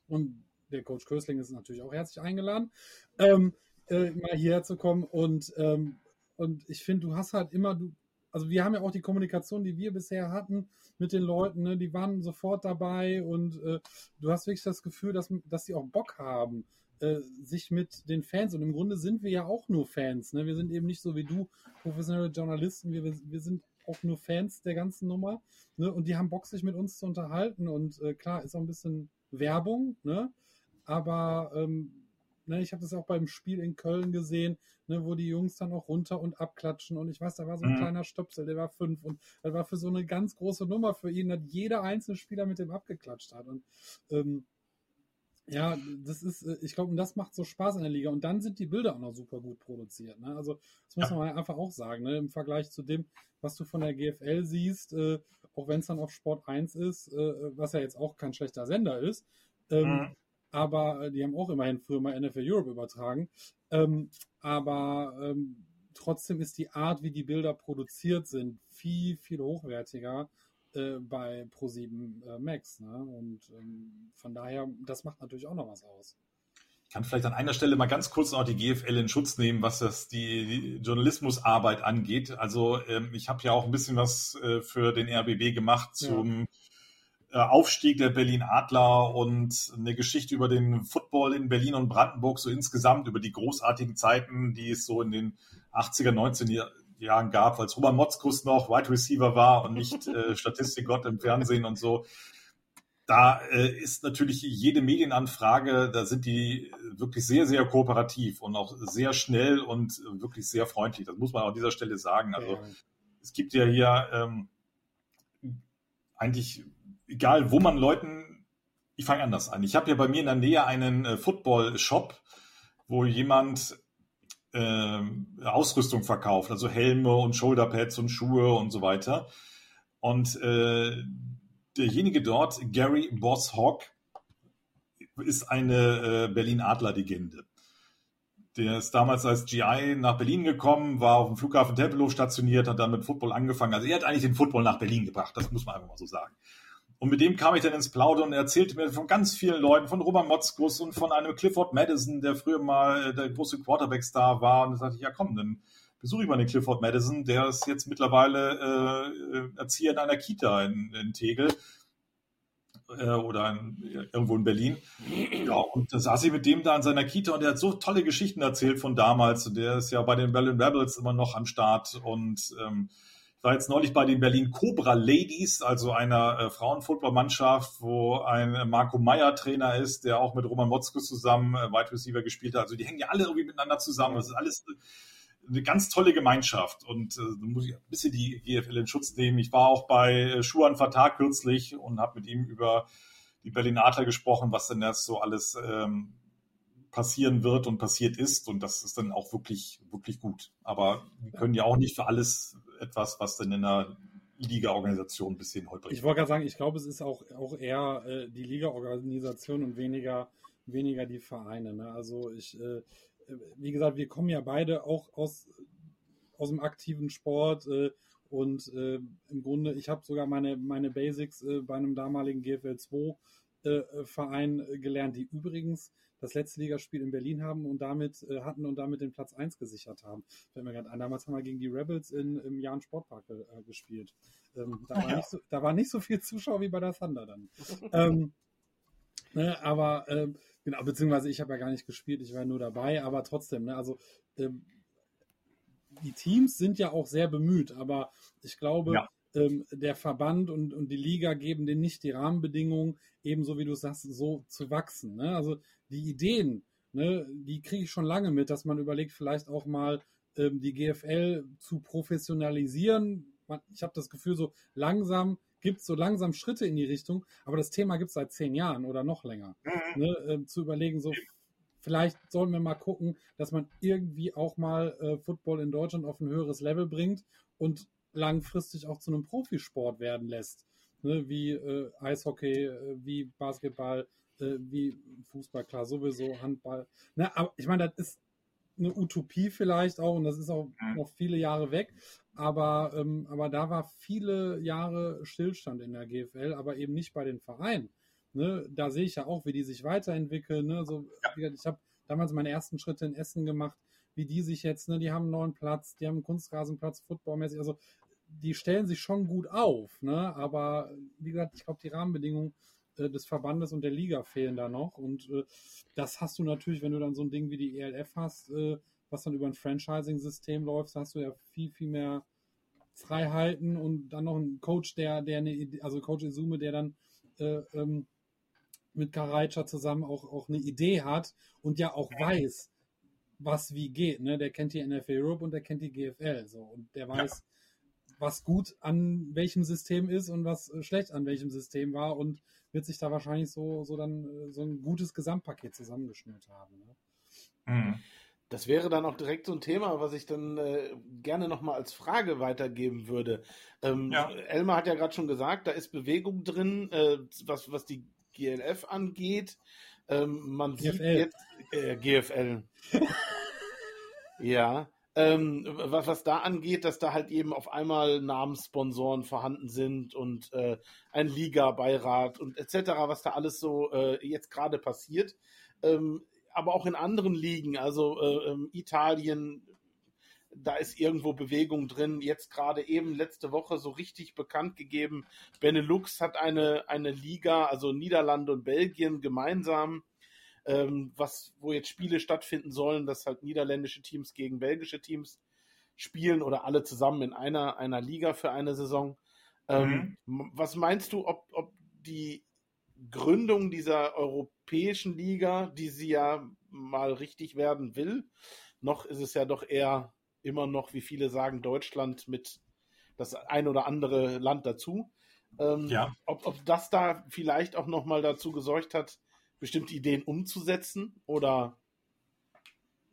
und der Coach Kösling ist natürlich auch herzlich eingeladen, ähm, äh, mal hierher zu kommen. Und ähm, und ich finde, du hast halt immer, du, also wir haben ja auch die Kommunikation, die wir bisher hatten mit den Leuten, ne, die waren sofort dabei und äh, du hast wirklich das Gefühl, dass, dass die auch Bock haben, äh, sich mit den Fans, und im Grunde sind wir ja auch nur Fans, ne? wir sind eben nicht so wie du, professionelle Journalisten, wir, wir sind auch nur Fans der ganzen Nummer ne? und die haben Bock, sich mit uns zu unterhalten und äh, klar, ist auch ein bisschen Werbung, ne? aber ähm, Ne, ich habe das auch beim Spiel in Köln gesehen, ne, wo die Jungs dann auch runter und abklatschen. Und ich weiß, da war so ein mhm. kleiner Stöpsel, der war fünf. Und das war für so eine ganz große Nummer für ihn, dass jeder einzelne Spieler mit dem abgeklatscht hat. Und ähm, ja, das ist, äh, ich glaube, das macht so Spaß in der Liga. Und dann sind die Bilder auch noch super gut produziert. Ne? Also, das muss ja. man einfach auch sagen, ne? im Vergleich zu dem, was du von der GFL siehst, äh, auch wenn es dann auf Sport 1 ist, äh, was ja jetzt auch kein schlechter Sender ist. Ähm, mhm aber äh, die haben auch immerhin früher mal NFL Europe übertragen. Ähm, aber ähm, trotzdem ist die Art, wie die Bilder produziert sind, viel, viel hochwertiger äh, bei Pro7 äh, Max. Ne? Und ähm, von daher, das macht natürlich auch noch was aus. Ich kann vielleicht an einer Stelle mal ganz kurz noch die GFL in Schutz nehmen, was das die, die Journalismusarbeit angeht. Also ähm, ich habe ja auch ein bisschen was äh, für den RBB gemacht zum ja Aufstieg der Berlin Adler und eine Geschichte über den Football in Berlin und Brandenburg, so insgesamt über die großartigen Zeiten, die es so in den 80er, 90er Jahren gab, als Roman Motzkus noch Wide Receiver war und nicht äh, Statistikgott im Fernsehen und so. Da äh, ist natürlich jede Medienanfrage, da sind die wirklich sehr, sehr kooperativ und auch sehr schnell und wirklich sehr freundlich. Das muss man an dieser Stelle sagen. Also ja. es gibt ja hier ähm, eigentlich egal wo man Leuten, ich fange anders an. Ich habe ja bei mir in der Nähe einen äh, Football-Shop, wo jemand äh, Ausrüstung verkauft, also Helme und Shoulderpads und Schuhe und so weiter. Und äh, derjenige dort, Gary Boss Hawk, ist eine äh, Berlin-Adler-Legende. Der ist damals als GI nach Berlin gekommen, war auf dem Flughafen Tempelhof stationiert, hat dann mit Football angefangen. Also er hat eigentlich den Football nach Berlin gebracht, das muss man einfach mal so sagen. Und mit dem kam ich dann ins Plaudern und er erzählte mir von ganz vielen Leuten, von Robert Motzkus und von einem Clifford Madison, der früher mal der große Quarterback-Star war. Und da sagte ich, ja komm, dann besuche ich mal den Clifford Madison. Der ist jetzt mittlerweile äh, Erzieher in einer Kita in, in Tegel äh, oder in, irgendwo in Berlin. Ja, und da saß ich mit dem da in seiner Kita und der hat so tolle Geschichten erzählt von damals. Und der ist ja bei den Berlin Rebels immer noch am Start und ähm, war jetzt neulich bei den Berlin Cobra Ladies, also einer äh, Frauenfootballmannschaft, wo ein äh, Marco Meyer Trainer ist, der auch mit Roman Motzkus zusammen äh, Wide Receiver gespielt hat. Also die hängen ja alle irgendwie miteinander zusammen. Das ist alles eine ganz tolle Gemeinschaft und äh, da muss ich ein bisschen die GFL in Schutz nehmen. Ich war auch bei äh, Schuhan Fatah kürzlich und habe mit ihm über die Berlin Adler gesprochen, was denn das so alles ähm, passieren wird und passiert ist und das ist dann auch wirklich, wirklich gut. Aber wir können ja auch nicht für alles etwas, was dann in einer Liga-Organisation ein bisschen holprig Ich wollte gerade sagen, ich glaube, es ist auch, auch eher äh, die Liga-Organisation und weniger, weniger die Vereine. Ne? Also ich, äh, wie gesagt, wir kommen ja beide auch aus, aus dem aktiven Sport äh, und äh, im Grunde, ich habe sogar meine, meine Basics äh, bei einem damaligen GFL 2 äh, Verein gelernt, die übrigens das letzte Ligaspiel in Berlin haben und damit äh, hatten und damit den Platz 1 gesichert haben. Fällt mir gerade an. Damals haben wir gegen die Rebels in, im Jahn Sportpark äh, gespielt. Ähm, da, war nicht so, da war nicht so viel Zuschauer wie bei der Thunder dann. ähm, Ne, aber äh, genau, beziehungsweise ich habe ja gar nicht gespielt, ich war nur dabei, aber trotzdem, ne, also ähm, die Teams sind ja auch sehr bemüht, aber ich glaube, ja. Ähm, der Verband und, und die Liga geben denen nicht die Rahmenbedingungen, ebenso wie du sagst, so zu wachsen. Ne? Also die Ideen, ne, die kriege ich schon lange mit, dass man überlegt, vielleicht auch mal ähm, die GFL zu professionalisieren. Man, ich habe das Gefühl, so langsam gibt es so langsam Schritte in die Richtung, aber das Thema gibt es seit zehn Jahren oder noch länger. Mhm. Ne, äh, zu überlegen, so vielleicht sollen wir mal gucken, dass man irgendwie auch mal äh, Football in Deutschland auf ein höheres Level bringt und langfristig auch zu einem Profisport werden lässt. Ne, wie äh, Eishockey, äh, wie Basketball, äh, wie Fußball, klar, sowieso, Handball. Ne, aber ich meine, das ist eine Utopie vielleicht auch und das ist auch mhm. noch viele Jahre weg. Aber, ähm, aber da war viele Jahre Stillstand in der GFL, aber eben nicht bei den Vereinen. Ne? Da sehe ich ja auch, wie die sich weiterentwickeln. Ne? So, ja. Ich habe damals meine ersten Schritte in Essen gemacht, wie die sich jetzt, ne? die haben einen neuen Platz, die haben einen Kunstrasenplatz, footballmäßig. Also die stellen sich schon gut auf. Ne? Aber wie gesagt, ich glaube, die Rahmenbedingungen äh, des Verbandes und der Liga fehlen da noch. Und äh, das hast du natürlich, wenn du dann so ein Ding wie die ELF hast, äh, was dann über ein Franchising-System läuft, hast du ja viel, viel mehr Freiheiten und dann noch ein Coach, der, der eine, also Coach Izume, der dann äh, ähm, mit Karaitscha zusammen auch, auch eine Idee hat und ja auch weiß, was wie geht. Ne? Der kennt die NFL Europe und der kennt die GFL. So. Und der weiß. Was gut an welchem System ist und was äh, schlecht an welchem System war und wird sich da wahrscheinlich so, so dann äh, so ein gutes Gesamtpaket zusammengeschnürt haben. Ne? Mhm. Das wäre dann auch direkt so ein Thema, was ich dann äh, gerne nochmal als Frage weitergeben würde. Ähm, ja. Elmar hat ja gerade schon gesagt, da ist Bewegung drin, äh, was, was die GLF angeht. Ähm, man GFL. sieht jetzt äh, GFL. ja. Ähm, was, was da angeht, dass da halt eben auf einmal Namenssponsoren vorhanden sind und äh, ein Liga-Beirat und etc., was da alles so äh, jetzt gerade passiert. Ähm, aber auch in anderen Ligen, also äh, ähm, Italien, da ist irgendwo Bewegung drin. Jetzt gerade eben letzte Woche so richtig bekannt gegeben, Benelux hat eine, eine Liga, also Niederlande und Belgien gemeinsam, ähm, was, wo jetzt Spiele stattfinden sollen, dass halt niederländische Teams gegen belgische Teams spielen oder alle zusammen in einer, einer Liga für eine Saison. Ähm, mhm. Was meinst du, ob, ob die Gründung dieser europäischen Liga, die sie ja mal richtig werden will. Noch ist es ja doch eher immer noch, wie viele sagen, Deutschland mit das ein oder andere Land dazu. Ähm, ja. ob, ob das da vielleicht auch nochmal dazu gesorgt hat, bestimmte Ideen umzusetzen oder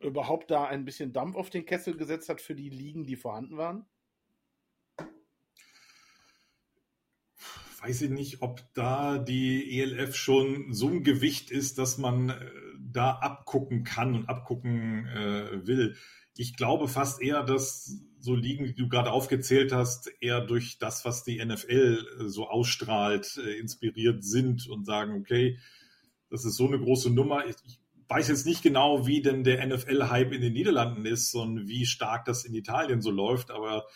überhaupt da ein bisschen Dampf auf den Kessel gesetzt hat für die Ligen, die vorhanden waren? weiß ich nicht, ob da die ELF schon so ein Gewicht ist, dass man äh, da abgucken kann und abgucken äh, will. Ich glaube fast eher, dass so Ligen, die du gerade aufgezählt hast, eher durch das, was die NFL äh, so ausstrahlt, äh, inspiriert sind und sagen, okay, das ist so eine große Nummer. Ich, ich weiß jetzt nicht genau, wie denn der NFL-Hype in den Niederlanden ist und wie stark das in Italien so läuft, aber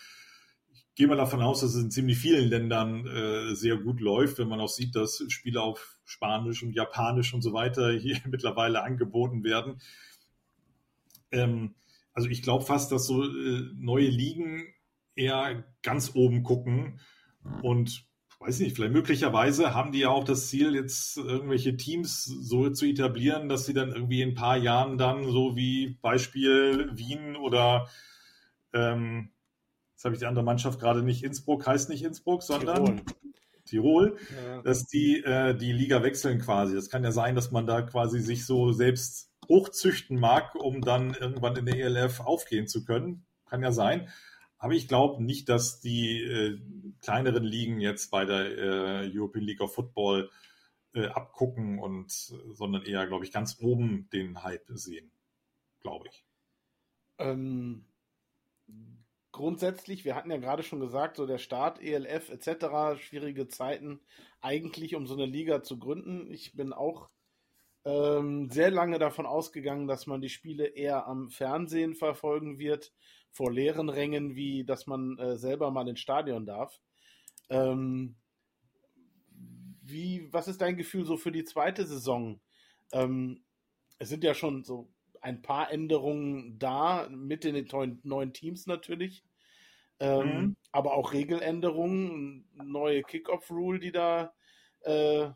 gehe mal davon aus, dass es in ziemlich vielen Ländern äh, sehr gut läuft, wenn man auch sieht, dass Spiele auf Spanisch und Japanisch und so weiter hier mittlerweile angeboten werden. Ähm, also ich glaube fast, dass so äh, neue Ligen eher ganz oben gucken und weiß nicht, vielleicht möglicherweise haben die ja auch das Ziel, jetzt irgendwelche Teams so zu etablieren, dass sie dann irgendwie in ein paar Jahren dann so wie Beispiel Wien oder ähm, Jetzt habe ich die andere Mannschaft gerade nicht. Innsbruck heißt nicht Innsbruck, sondern Tirol. Tirol ja. dass die äh, die Liga wechseln quasi. Das kann ja sein, dass man da quasi sich so selbst hochzüchten mag, um dann irgendwann in der ELF aufgehen zu können. Kann ja sein. Aber ich glaube nicht, dass die äh, kleineren Ligen jetzt bei der äh, European League of Football äh, abgucken und sondern eher, glaube ich, ganz oben den Hype sehen. Glaube ich. Ähm, grundsätzlich, wir hatten ja gerade schon gesagt, so der Start, ELF etc., schwierige Zeiten eigentlich, um so eine Liga zu gründen. Ich bin auch ähm, sehr lange davon ausgegangen, dass man die Spiele eher am Fernsehen verfolgen wird, vor leeren Rängen, wie dass man äh, selber mal ins Stadion darf. Ähm, wie, was ist dein Gefühl so für die zweite Saison? Ähm, es sind ja schon so ein paar Änderungen da, mit den neuen Teams natürlich. Ähm, mhm. Aber auch Regeländerungen, neue Kickoff-Rule, die da äh,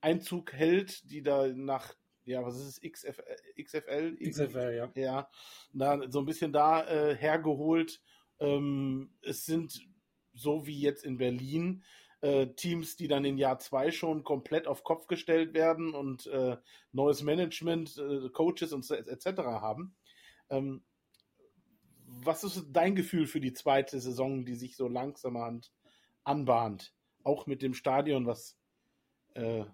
Einzug hält, die da nach, ja, was ist es, XF, XFL? XFL, ja. Ja, da, so ein bisschen da äh, hergeholt. Ähm, es sind so wie jetzt in Berlin äh, Teams, die dann in Jahr zwei schon komplett auf Kopf gestellt werden und äh, neues Management, äh, Coaches und etc. haben. Ähm, was ist dein Gefühl für die zweite Saison, die sich so langsam anbahnt? Auch mit dem Stadion, was äh,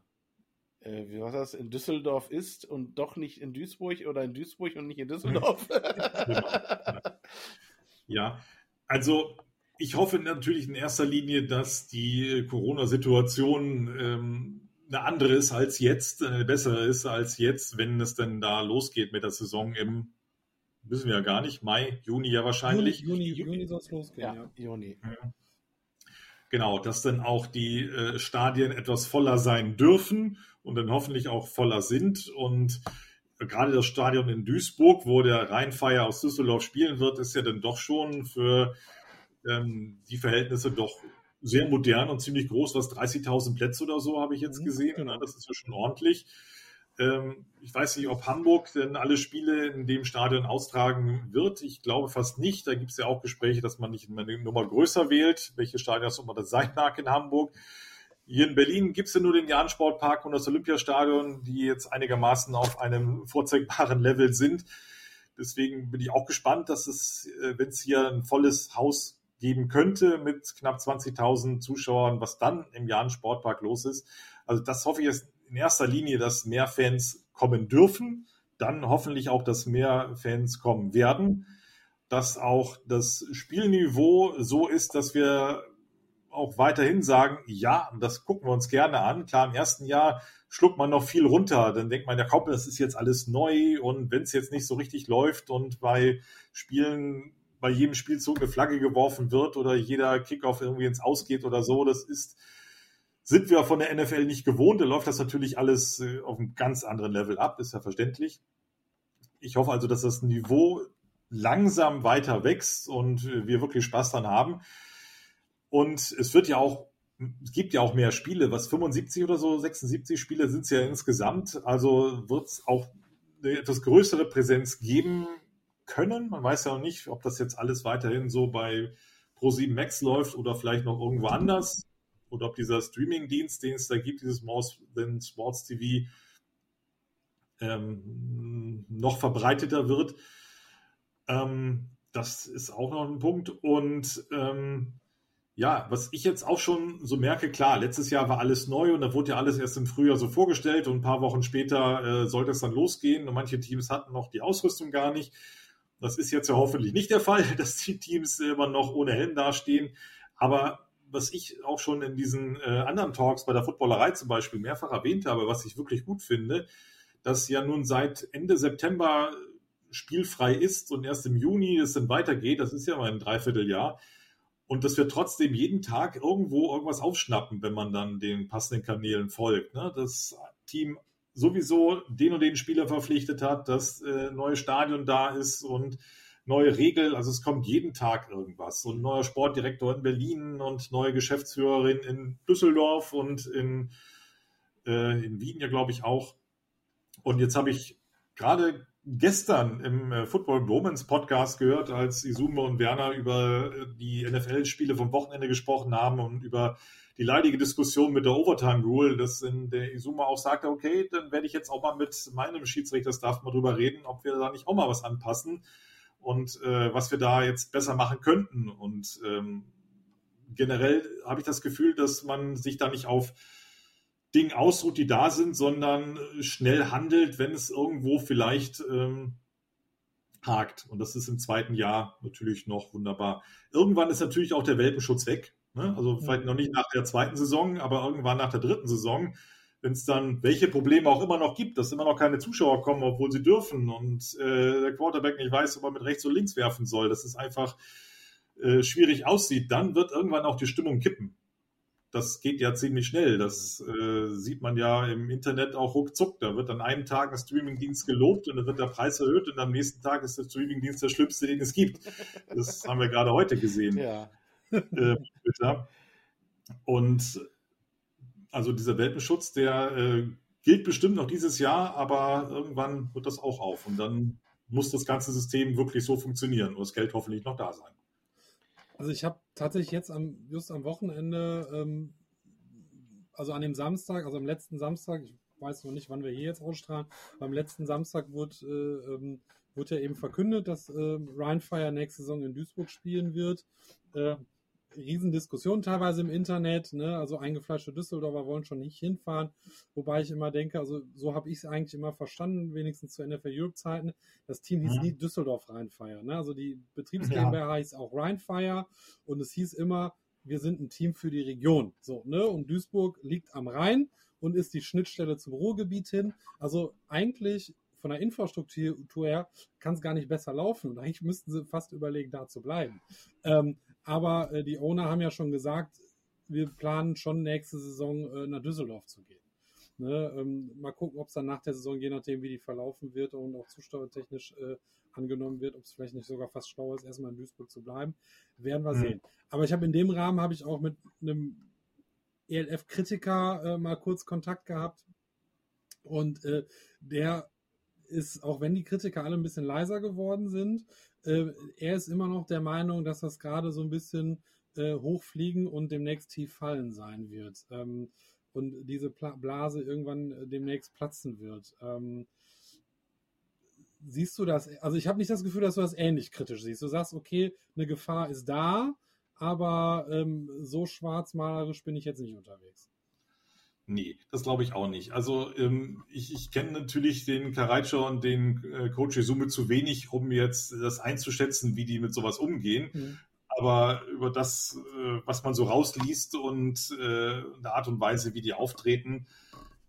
äh, wie war das, in Düsseldorf ist und doch nicht in Duisburg oder in Duisburg und nicht in Düsseldorf. ja, also ich hoffe natürlich in erster Linie, dass die Corona-Situation ähm, eine andere ist als jetzt, eine bessere ist als jetzt, wenn es denn da losgeht mit der Saison im, wissen wir ja gar nicht, Mai, Juni ja wahrscheinlich. Juni, Juni, Juni soll es losgehen, ja. ja. Juni. Genau, dass dann auch die äh, Stadien etwas voller sein dürfen und dann hoffentlich auch voller sind. Und gerade das Stadion in Duisburg, wo der Rheinfeier aus Düsseldorf spielen wird, ist ja dann doch schon für ähm, die Verhältnisse doch sehr modern und ziemlich groß, was 30.000 Plätze oder so habe ich jetzt mhm, gesehen. Genau. Das ist ja schon ordentlich. Ähm, ich weiß nicht, ob Hamburg denn alle Spiele in dem Stadion austragen wird. Ich glaube fast nicht. Da gibt es ja auch Gespräche, dass man nicht eine Nummer größer wählt. Welche Stadion das immer das sein mag in Hamburg. Hier in Berlin gibt es ja nur den Jahn-Sportpark und das Olympiastadion, die jetzt einigermaßen auf einem vorzeigbaren Level sind. Deswegen bin ich auch gespannt, dass es, äh, wenn es hier ein volles Haus geben könnte mit knapp 20.000 Zuschauern, was dann im Jahren Sportpark los ist. Also das hoffe ich jetzt in erster Linie, dass mehr Fans kommen dürfen, dann hoffentlich auch, dass mehr Fans kommen werden, dass auch das Spielniveau so ist, dass wir auch weiterhin sagen, ja, das gucken wir uns gerne an. Klar, im ersten Jahr schluckt man noch viel runter. Dann denkt man, ja, kaum, das ist jetzt alles neu und wenn es jetzt nicht so richtig läuft und bei Spielen bei jedem Spielzug eine Flagge geworfen wird oder jeder Kickoff irgendwie ins Ausgeht oder so. Das ist, sind wir von der NFL nicht gewohnt. Da läuft das natürlich alles äh, auf einem ganz anderen Level ab, ist ja verständlich. Ich hoffe also, dass das Niveau langsam weiter wächst und wir wirklich Spaß dran haben. Und es wird ja auch, es gibt ja auch mehr Spiele, was 75 oder so, 76 Spiele sind es ja insgesamt. Also wird es auch eine etwas größere Präsenz geben können. Man weiß ja noch nicht, ob das jetzt alles weiterhin so bei Pro7 Max läuft oder vielleicht noch irgendwo anders. Oder ob dieser Streaming-Dienst, den es da gibt, dieses Mouse, den Sports TV, ähm, noch verbreiteter wird. Ähm, das ist auch noch ein Punkt. Und ähm, ja, was ich jetzt auch schon so merke, klar, letztes Jahr war alles neu und da wurde ja alles erst im Frühjahr so vorgestellt und ein paar Wochen später äh, sollte es dann losgehen und manche Teams hatten noch die Ausrüstung gar nicht. Das ist jetzt ja hoffentlich nicht der Fall, dass die Teams immer noch ohne Helm dastehen. Aber was ich auch schon in diesen äh, anderen Talks bei der Footballerei zum Beispiel mehrfach erwähnt habe, was ich wirklich gut finde, dass ja nun seit Ende September spielfrei ist und erst im Juni es dann weitergeht, das ist ja mal ein Dreivierteljahr, und dass wir trotzdem jeden Tag irgendwo irgendwas aufschnappen, wenn man dann den passenden Kanälen folgt. Ne? Das Team sowieso den und den Spieler verpflichtet hat, das äh, neue Stadion da ist und neue Regel. Also es kommt jeden Tag irgendwas. Und neuer Sportdirektor in Berlin und neue Geschäftsführerin in Düsseldorf und in, äh, in Wien ja, glaube ich, auch. Und jetzt habe ich gerade gestern im äh, Football Bromance Podcast gehört, als Isume und Werner über äh, die NFL-Spiele vom Wochenende gesprochen haben und über die leidige Diskussion mit der Overtime Rule, dass in der Isuma auch sagte, okay, dann werde ich jetzt auch mal mit meinem Schiedsrichterstaff mal drüber reden, ob wir da nicht auch mal was anpassen und äh, was wir da jetzt besser machen könnten. Und ähm, generell habe ich das Gefühl, dass man sich da nicht auf Dinge ausruht, die da sind, sondern schnell handelt, wenn es irgendwo vielleicht ähm, hakt. Und das ist im zweiten Jahr natürlich noch wunderbar. Irgendwann ist natürlich auch der Welpenschutz weg. Ne? Also vielleicht noch nicht nach der zweiten Saison, aber irgendwann nach der dritten Saison, wenn es dann welche Probleme auch immer noch gibt, dass immer noch keine Zuschauer kommen, obwohl sie dürfen und äh, der Quarterback nicht weiß, ob er mit rechts und links werfen soll, dass es einfach äh, schwierig aussieht, dann wird irgendwann auch die Stimmung kippen. das geht ja ziemlich schnell. Das äh, sieht man ja im Internet auch ruckzuck. Da wird an einem Tag ein Streamingdienst gelobt und dann wird der Preis erhöht und am nächsten Tag ist der Streamingdienst der schlimmste, den es gibt. Das haben wir gerade heute gesehen. Ja. Äh, und also dieser Welpenschutz, der äh, gilt bestimmt noch dieses Jahr, aber irgendwann wird das auch auf und dann muss das ganze System wirklich so funktionieren und das Geld hoffentlich noch da sein. Also ich habe tatsächlich jetzt am, just am Wochenende, ähm, also an dem Samstag, also am letzten Samstag, ich weiß noch nicht, wann wir hier jetzt ausstrahlen, beim letzten Samstag wurde, äh, ähm, wurde ja eben verkündet, dass äh, Ryan Fire nächste Saison in Duisburg spielen wird. Äh, Riesendiskussion teilweise im Internet, ne? also eingefleischte Düsseldorfer wollen schon nicht hinfahren, wobei ich immer denke, also so habe ich es eigentlich immer verstanden, wenigstens zu NFL Europe Zeiten, das Team hieß mhm. nie Düsseldorf Rheinfire, ne? also die Betriebs GmbH ja. hieß auch Rheinfire und es hieß immer, wir sind ein Team für die Region, so, ne, und Duisburg liegt am Rhein und ist die Schnittstelle zum Ruhrgebiet hin, also eigentlich von der Infrastruktur her kann es gar nicht besser laufen. Und eigentlich müssten sie fast überlegen, da zu bleiben. Ähm, aber äh, die Owner haben ja schon gesagt, wir planen schon nächste Saison äh, nach Düsseldorf zu gehen. Ne? Ähm, mal gucken, ob es dann nach der Saison, je nachdem, wie die verlaufen wird und auch zuschauertechnisch äh, angenommen wird, ob es vielleicht nicht sogar fast schlauer ist, erstmal in Duisburg zu bleiben. Werden wir mhm. sehen. Aber ich habe in dem Rahmen habe ich auch mit einem ELF-Kritiker äh, mal kurz Kontakt gehabt. Und äh, der ist, auch wenn die Kritiker alle ein bisschen leiser geworden sind, äh, er ist immer noch der Meinung, dass das gerade so ein bisschen äh, hochfliegen und demnächst tief fallen sein wird. Ähm, und diese Pla Blase irgendwann äh, demnächst platzen wird. Ähm, siehst du das? Also ich habe nicht das Gefühl, dass du das ähnlich kritisch siehst. Du sagst, okay, eine Gefahr ist da, aber ähm, so schwarzmalerisch bin ich jetzt nicht unterwegs. Nee, das glaube ich auch nicht. Also ähm, ich, ich kenne natürlich den Karaitscher und den äh, Coach Summe zu wenig, um jetzt das einzuschätzen, wie die mit sowas umgehen. Mhm. Aber über das, äh, was man so rausliest und äh, der Art und Weise, wie die auftreten,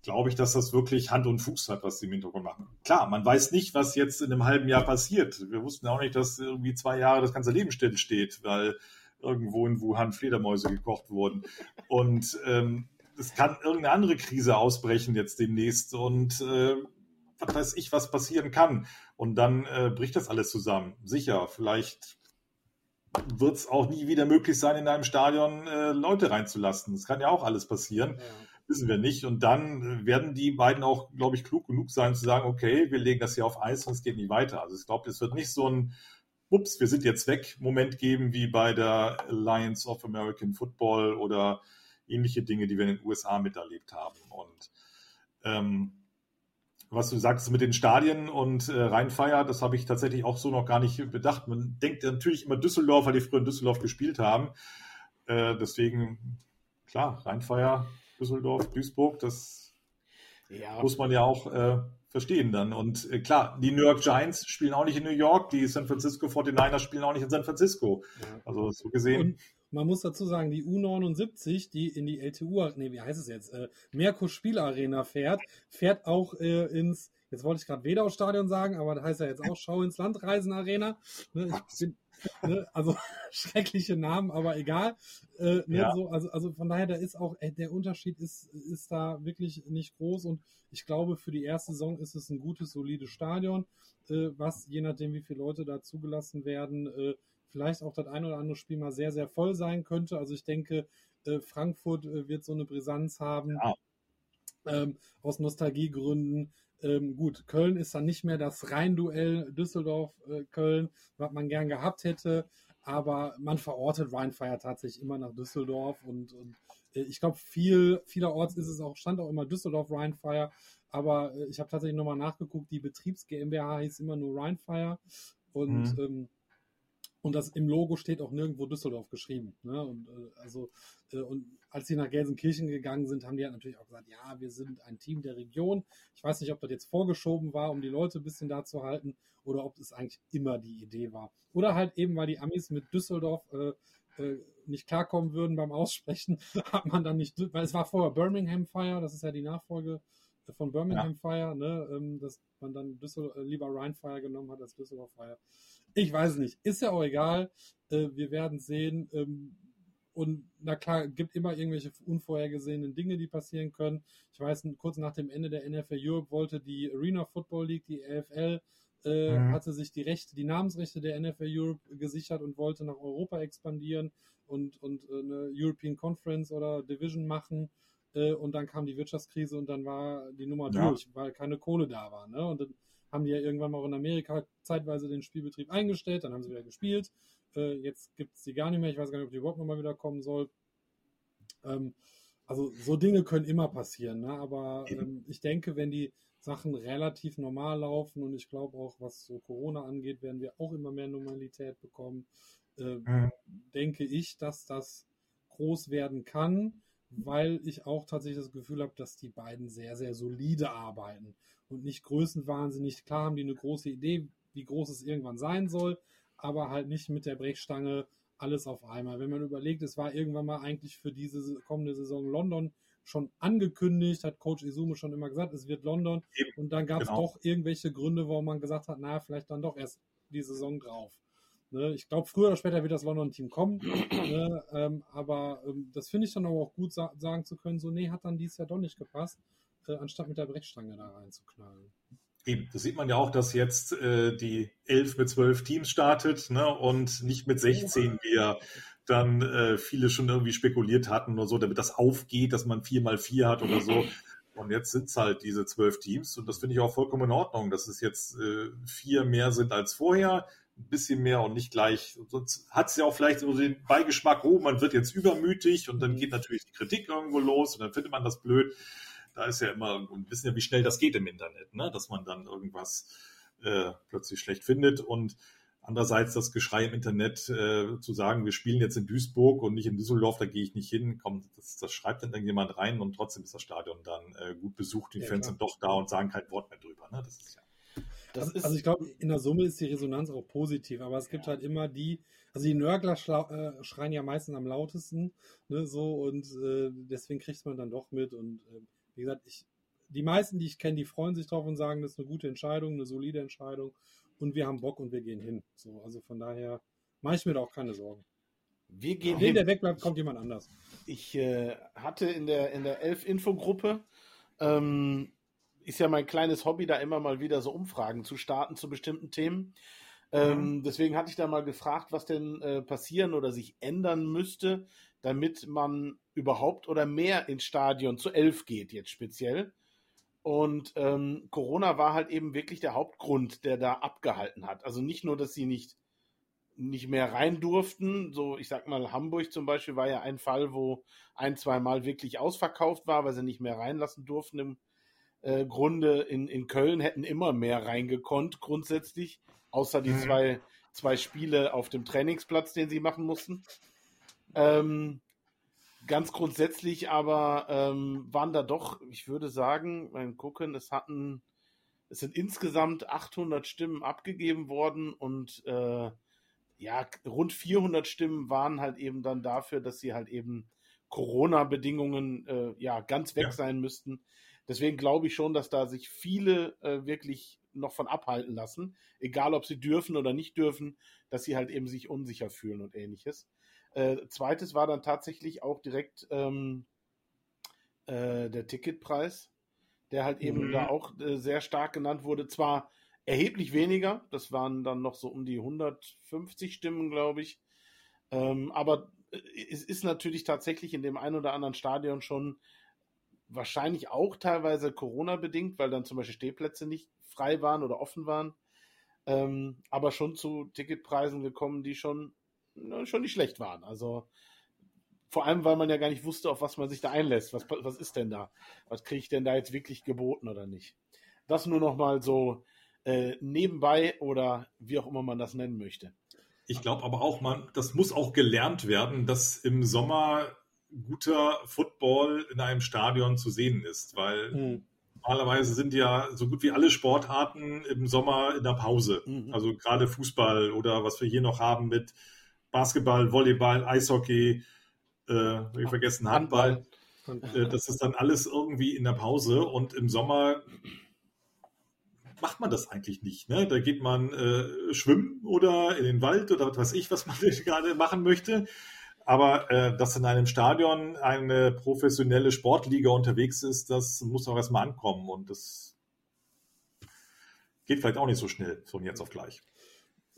glaube ich, dass das wirklich Hand und Fuß hat, was sie im Hintergrund machen. Klar, man weiß nicht, was jetzt in einem halben Jahr passiert. Wir wussten auch nicht, dass irgendwie zwei Jahre das ganze Leben still steht, weil irgendwo in Wuhan Fledermäuse gekocht wurden. Und ähm, es kann irgendeine andere Krise ausbrechen jetzt demnächst und äh, was weiß ich, was passieren kann. Und dann äh, bricht das alles zusammen. Sicher, vielleicht wird es auch nie wieder möglich sein, in einem Stadion äh, Leute reinzulassen. Das kann ja auch alles passieren. Ja. Wissen wir nicht. Und dann äh, werden die beiden auch, glaube ich, klug genug sein zu sagen, okay, wir legen das hier auf Eis und es geht nicht weiter. Also ich glaube, es wird nicht so ein Ups, wir sind jetzt weg Moment geben wie bei der Alliance of American Football oder ähnliche Dinge, die wir in den USA miterlebt haben. Und ähm, was du sagst mit den Stadien und äh, Rheinfeier, das habe ich tatsächlich auch so noch gar nicht bedacht. Man denkt natürlich immer Düsseldorf, weil die früher in Düsseldorf gespielt haben. Äh, deswegen, klar, Rheinfeier, Düsseldorf, Duisburg, das ja. muss man ja auch äh, verstehen dann. Und äh, klar, die New York Giants spielen auch nicht in New York, die San Francisco 49ers spielen auch nicht in San Francisco. Ja. Also so gesehen. Und man muss dazu sagen, die U79, die in die LTU, nee, wie heißt es jetzt, äh, Merkur Spielarena fährt, fährt auch äh, ins, jetzt wollte ich gerade Wedau-Stadion sagen, aber das heißt ja jetzt auch Schau ins Landreisen Arena. Ne, bin, ne, also schreckliche Namen, aber egal. Äh, ne, ja. so, also, also von daher, da ist auch, äh, der Unterschied ist, ist da wirklich nicht groß und ich glaube, für die erste Saison ist es ein gutes, solides Stadion, äh, was je nachdem, wie viele Leute da zugelassen werden, äh, vielleicht auch das ein oder andere Spiel mal sehr, sehr voll sein könnte. Also ich denke, äh, Frankfurt äh, wird so eine Brisanz haben. Ja. Ähm, aus Nostalgiegründen. Ähm, gut, Köln ist dann nicht mehr das Rhein-Duell Düsseldorf-Köln, äh, was man gern gehabt hätte, aber man verortet Rheinfire tatsächlich immer nach Düsseldorf und, und äh, ich glaube, viel, vielerorts ist es auch, stand auch immer Düsseldorf Rheinfire, aber äh, ich habe tatsächlich nochmal nachgeguckt, die Betriebs GmbH hieß immer nur Rheinfire und mhm. ähm, und das im Logo steht auch nirgendwo Düsseldorf geschrieben. Ne? Und äh, also äh, und als sie nach Gelsenkirchen gegangen sind, haben die halt natürlich auch gesagt, ja, wir sind ein Team der Region. Ich weiß nicht, ob das jetzt vorgeschoben war, um die Leute ein bisschen da zu halten, oder ob es eigentlich immer die Idee war. Oder halt eben, weil die Amis mit Düsseldorf äh, äh, nicht klarkommen würden beim Aussprechen, hat man dann nicht, weil es war vorher Birmingham Fire, das ist ja die Nachfolge von Birmingham ja. Fire, ne, ähm, dass man dann Düssel äh, lieber Rhine Fire genommen hat als Düsseldorf Fire. Ich weiß nicht, ist ja auch egal. Äh, wir werden sehen. Ähm, und na klar, gibt immer irgendwelche unvorhergesehenen Dinge, die passieren können. Ich weiß, kurz nach dem Ende der NFL Europe wollte die Arena Football League, die AFL, äh, mhm. hatte sich die Rechte, die Namensrechte der NFL Europe gesichert und wollte nach Europa expandieren und, und äh, eine European Conference oder Division machen. Äh, und dann kam die Wirtschaftskrise und dann war die Nummer ja. durch, weil keine Kohle da war. Ne? Und dann haben die ja irgendwann mal auch in Amerika zeitweise den Spielbetrieb eingestellt, dann haben sie wieder gespielt. Äh, jetzt gibt es die gar nicht mehr. Ich weiß gar nicht, ob die überhaupt nochmal wieder kommen soll. Ähm, also so Dinge können immer passieren, ne? aber ähm, ich denke, wenn die Sachen relativ normal laufen und ich glaube auch, was so Corona angeht, werden wir auch immer mehr Normalität bekommen, äh, mhm. denke ich, dass das groß werden kann, weil ich auch tatsächlich das Gefühl habe, dass die beiden sehr, sehr solide arbeiten und nicht größenwahnsinnig. Klar haben die eine große Idee, wie groß es irgendwann sein soll, aber halt nicht mit der Brechstange alles auf einmal. Wenn man überlegt, es war irgendwann mal eigentlich für diese kommende Saison London schon angekündigt, hat Coach Izume schon immer gesagt, es wird London. Eben. Und dann gab es genau. doch irgendwelche Gründe, warum man gesagt hat, naja, vielleicht dann doch erst die Saison drauf. Ne? Ich glaube, früher oder später wird das London-Team kommen. ne? ähm, aber ähm, das finde ich dann aber auch gut sa sagen zu können, so, nee, hat dann dieses Jahr doch nicht gepasst, äh, anstatt mit der Brechstange da reinzuknallen. Eben, das sieht man ja auch, dass jetzt äh, die 11 mit 12 Teams startet ne, und nicht mit 16, wie ja dann äh, viele schon irgendwie spekuliert hatten oder so, damit das aufgeht, dass man 4 mal 4 hat oder so. Und jetzt sind es halt diese zwölf Teams und das finde ich auch vollkommen in Ordnung, dass es jetzt äh, vier mehr sind als vorher, ein bisschen mehr und nicht gleich. Sonst hat es ja auch vielleicht so den Beigeschmack, oh, man wird jetzt übermütig und dann geht natürlich die Kritik irgendwo los und dann findet man das blöd da ist ja immer, und wissen ja, wie schnell das geht im Internet, ne? dass man dann irgendwas äh, plötzlich schlecht findet und andererseits das Geschrei im Internet äh, zu sagen, wir spielen jetzt in Duisburg und nicht in Düsseldorf, da gehe ich nicht hin, komm, das, das schreibt dann irgendjemand rein und trotzdem ist das Stadion dann äh, gut besucht, die ja, Fans klar. sind doch da und sagen kein Wort mehr drüber. Ne? Das ist ja das also, ist, also ich glaube, in der Summe ist die Resonanz auch positiv, aber es gibt ja. halt immer die, also die Nörgler äh, schreien ja meistens am lautesten, ne, so und äh, deswegen kriegt man dann doch mit und äh, wie gesagt, ich, die meisten, die ich kenne, die freuen sich drauf und sagen, das ist eine gute Entscheidung, eine solide Entscheidung und wir haben Bock und wir gehen hin. So, also von daher mache ich mir da auch keine Sorgen. Wir gehen Wenn hin. der wegbleibt, kommt jemand anders. Ich äh, hatte in der, in der Elf-Infogruppe, ähm, ist ja mein kleines Hobby, da immer mal wieder so Umfragen zu starten zu bestimmten Themen. Ähm, mhm. Deswegen hatte ich da mal gefragt, was denn äh, passieren oder sich ändern müsste, damit man überhaupt oder mehr ins Stadion zu elf geht, jetzt speziell. Und ähm, Corona war halt eben wirklich der Hauptgrund, der da abgehalten hat. Also nicht nur, dass sie nicht, nicht mehr rein durften. So, ich sag mal, Hamburg zum Beispiel war ja ein Fall, wo ein, zwei Mal wirklich ausverkauft war, weil sie nicht mehr reinlassen durften. Im äh, Grunde in, in Köln hätten immer mehr reingekonnt, grundsätzlich, außer die mhm. zwei, zwei Spiele auf dem Trainingsplatz, den sie machen mussten. Ähm, ganz grundsätzlich aber ähm, waren da doch, ich würde sagen, beim Gucken, es hatten, es sind insgesamt 800 Stimmen abgegeben worden und äh, ja, rund 400 Stimmen waren halt eben dann dafür, dass sie halt eben Corona-Bedingungen äh, ja ganz weg ja. sein müssten. Deswegen glaube ich schon, dass da sich viele äh, wirklich noch von abhalten lassen, egal ob sie dürfen oder nicht dürfen, dass sie halt eben sich unsicher fühlen und ähnliches. Äh, zweites war dann tatsächlich auch direkt ähm, äh, der Ticketpreis, der halt eben mhm. da auch äh, sehr stark genannt wurde. Zwar erheblich weniger, das waren dann noch so um die 150 Stimmen, glaube ich. Ähm, aber äh, es ist natürlich tatsächlich in dem einen oder anderen Stadion schon wahrscheinlich auch teilweise Corona-bedingt, weil dann zum Beispiel Stehplätze nicht frei waren oder offen waren. Ähm, aber schon zu Ticketpreisen gekommen, die schon schon nicht schlecht waren. Also vor allem, weil man ja gar nicht wusste, auf was man sich da einlässt. Was, was ist denn da? Was kriege ich denn da jetzt wirklich geboten oder nicht? Das nur noch mal so äh, nebenbei oder wie auch immer man das nennen möchte. Ich glaube aber auch, man, das muss auch gelernt werden, dass im Sommer guter Football in einem Stadion zu sehen ist, weil mhm. normalerweise sind ja so gut wie alle Sportarten im Sommer in der Pause. Mhm. Also gerade Fußball oder was wir hier noch haben mit Basketball, Volleyball, Eishockey, äh, ich vergessen, Handball. Handball. Äh, das ist dann alles irgendwie in der Pause und im Sommer macht man das eigentlich nicht. Ne? Da geht man äh, schwimmen oder in den Wald oder was weiß ich, was man gerade machen möchte. Aber äh, dass in einem Stadion eine professionelle Sportliga unterwegs ist, das muss auch erstmal ankommen. Und das geht vielleicht auch nicht so schnell von jetzt auf gleich.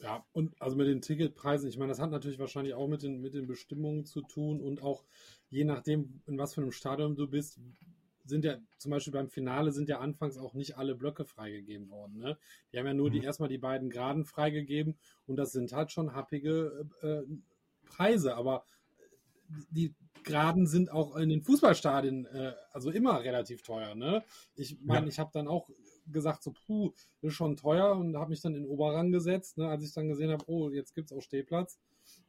Ja, und also mit den Ticketpreisen, ich meine, das hat natürlich wahrscheinlich auch mit den, mit den Bestimmungen zu tun und auch je nachdem, in was für einem Stadion du bist, sind ja zum Beispiel beim Finale sind ja anfangs auch nicht alle Blöcke freigegeben worden. Ne? Die haben ja nur mhm. die erstmal die beiden Geraden freigegeben und das sind halt schon happige äh, Preise, aber die Geraden sind auch in den Fußballstadien äh, also immer relativ teuer. Ne? Ich meine, ja. ich habe dann auch gesagt, so, puh, ist schon teuer und habe mich dann in Oberrang gesetzt, ne, als ich dann gesehen habe, oh, jetzt gibt es auch Stehplatz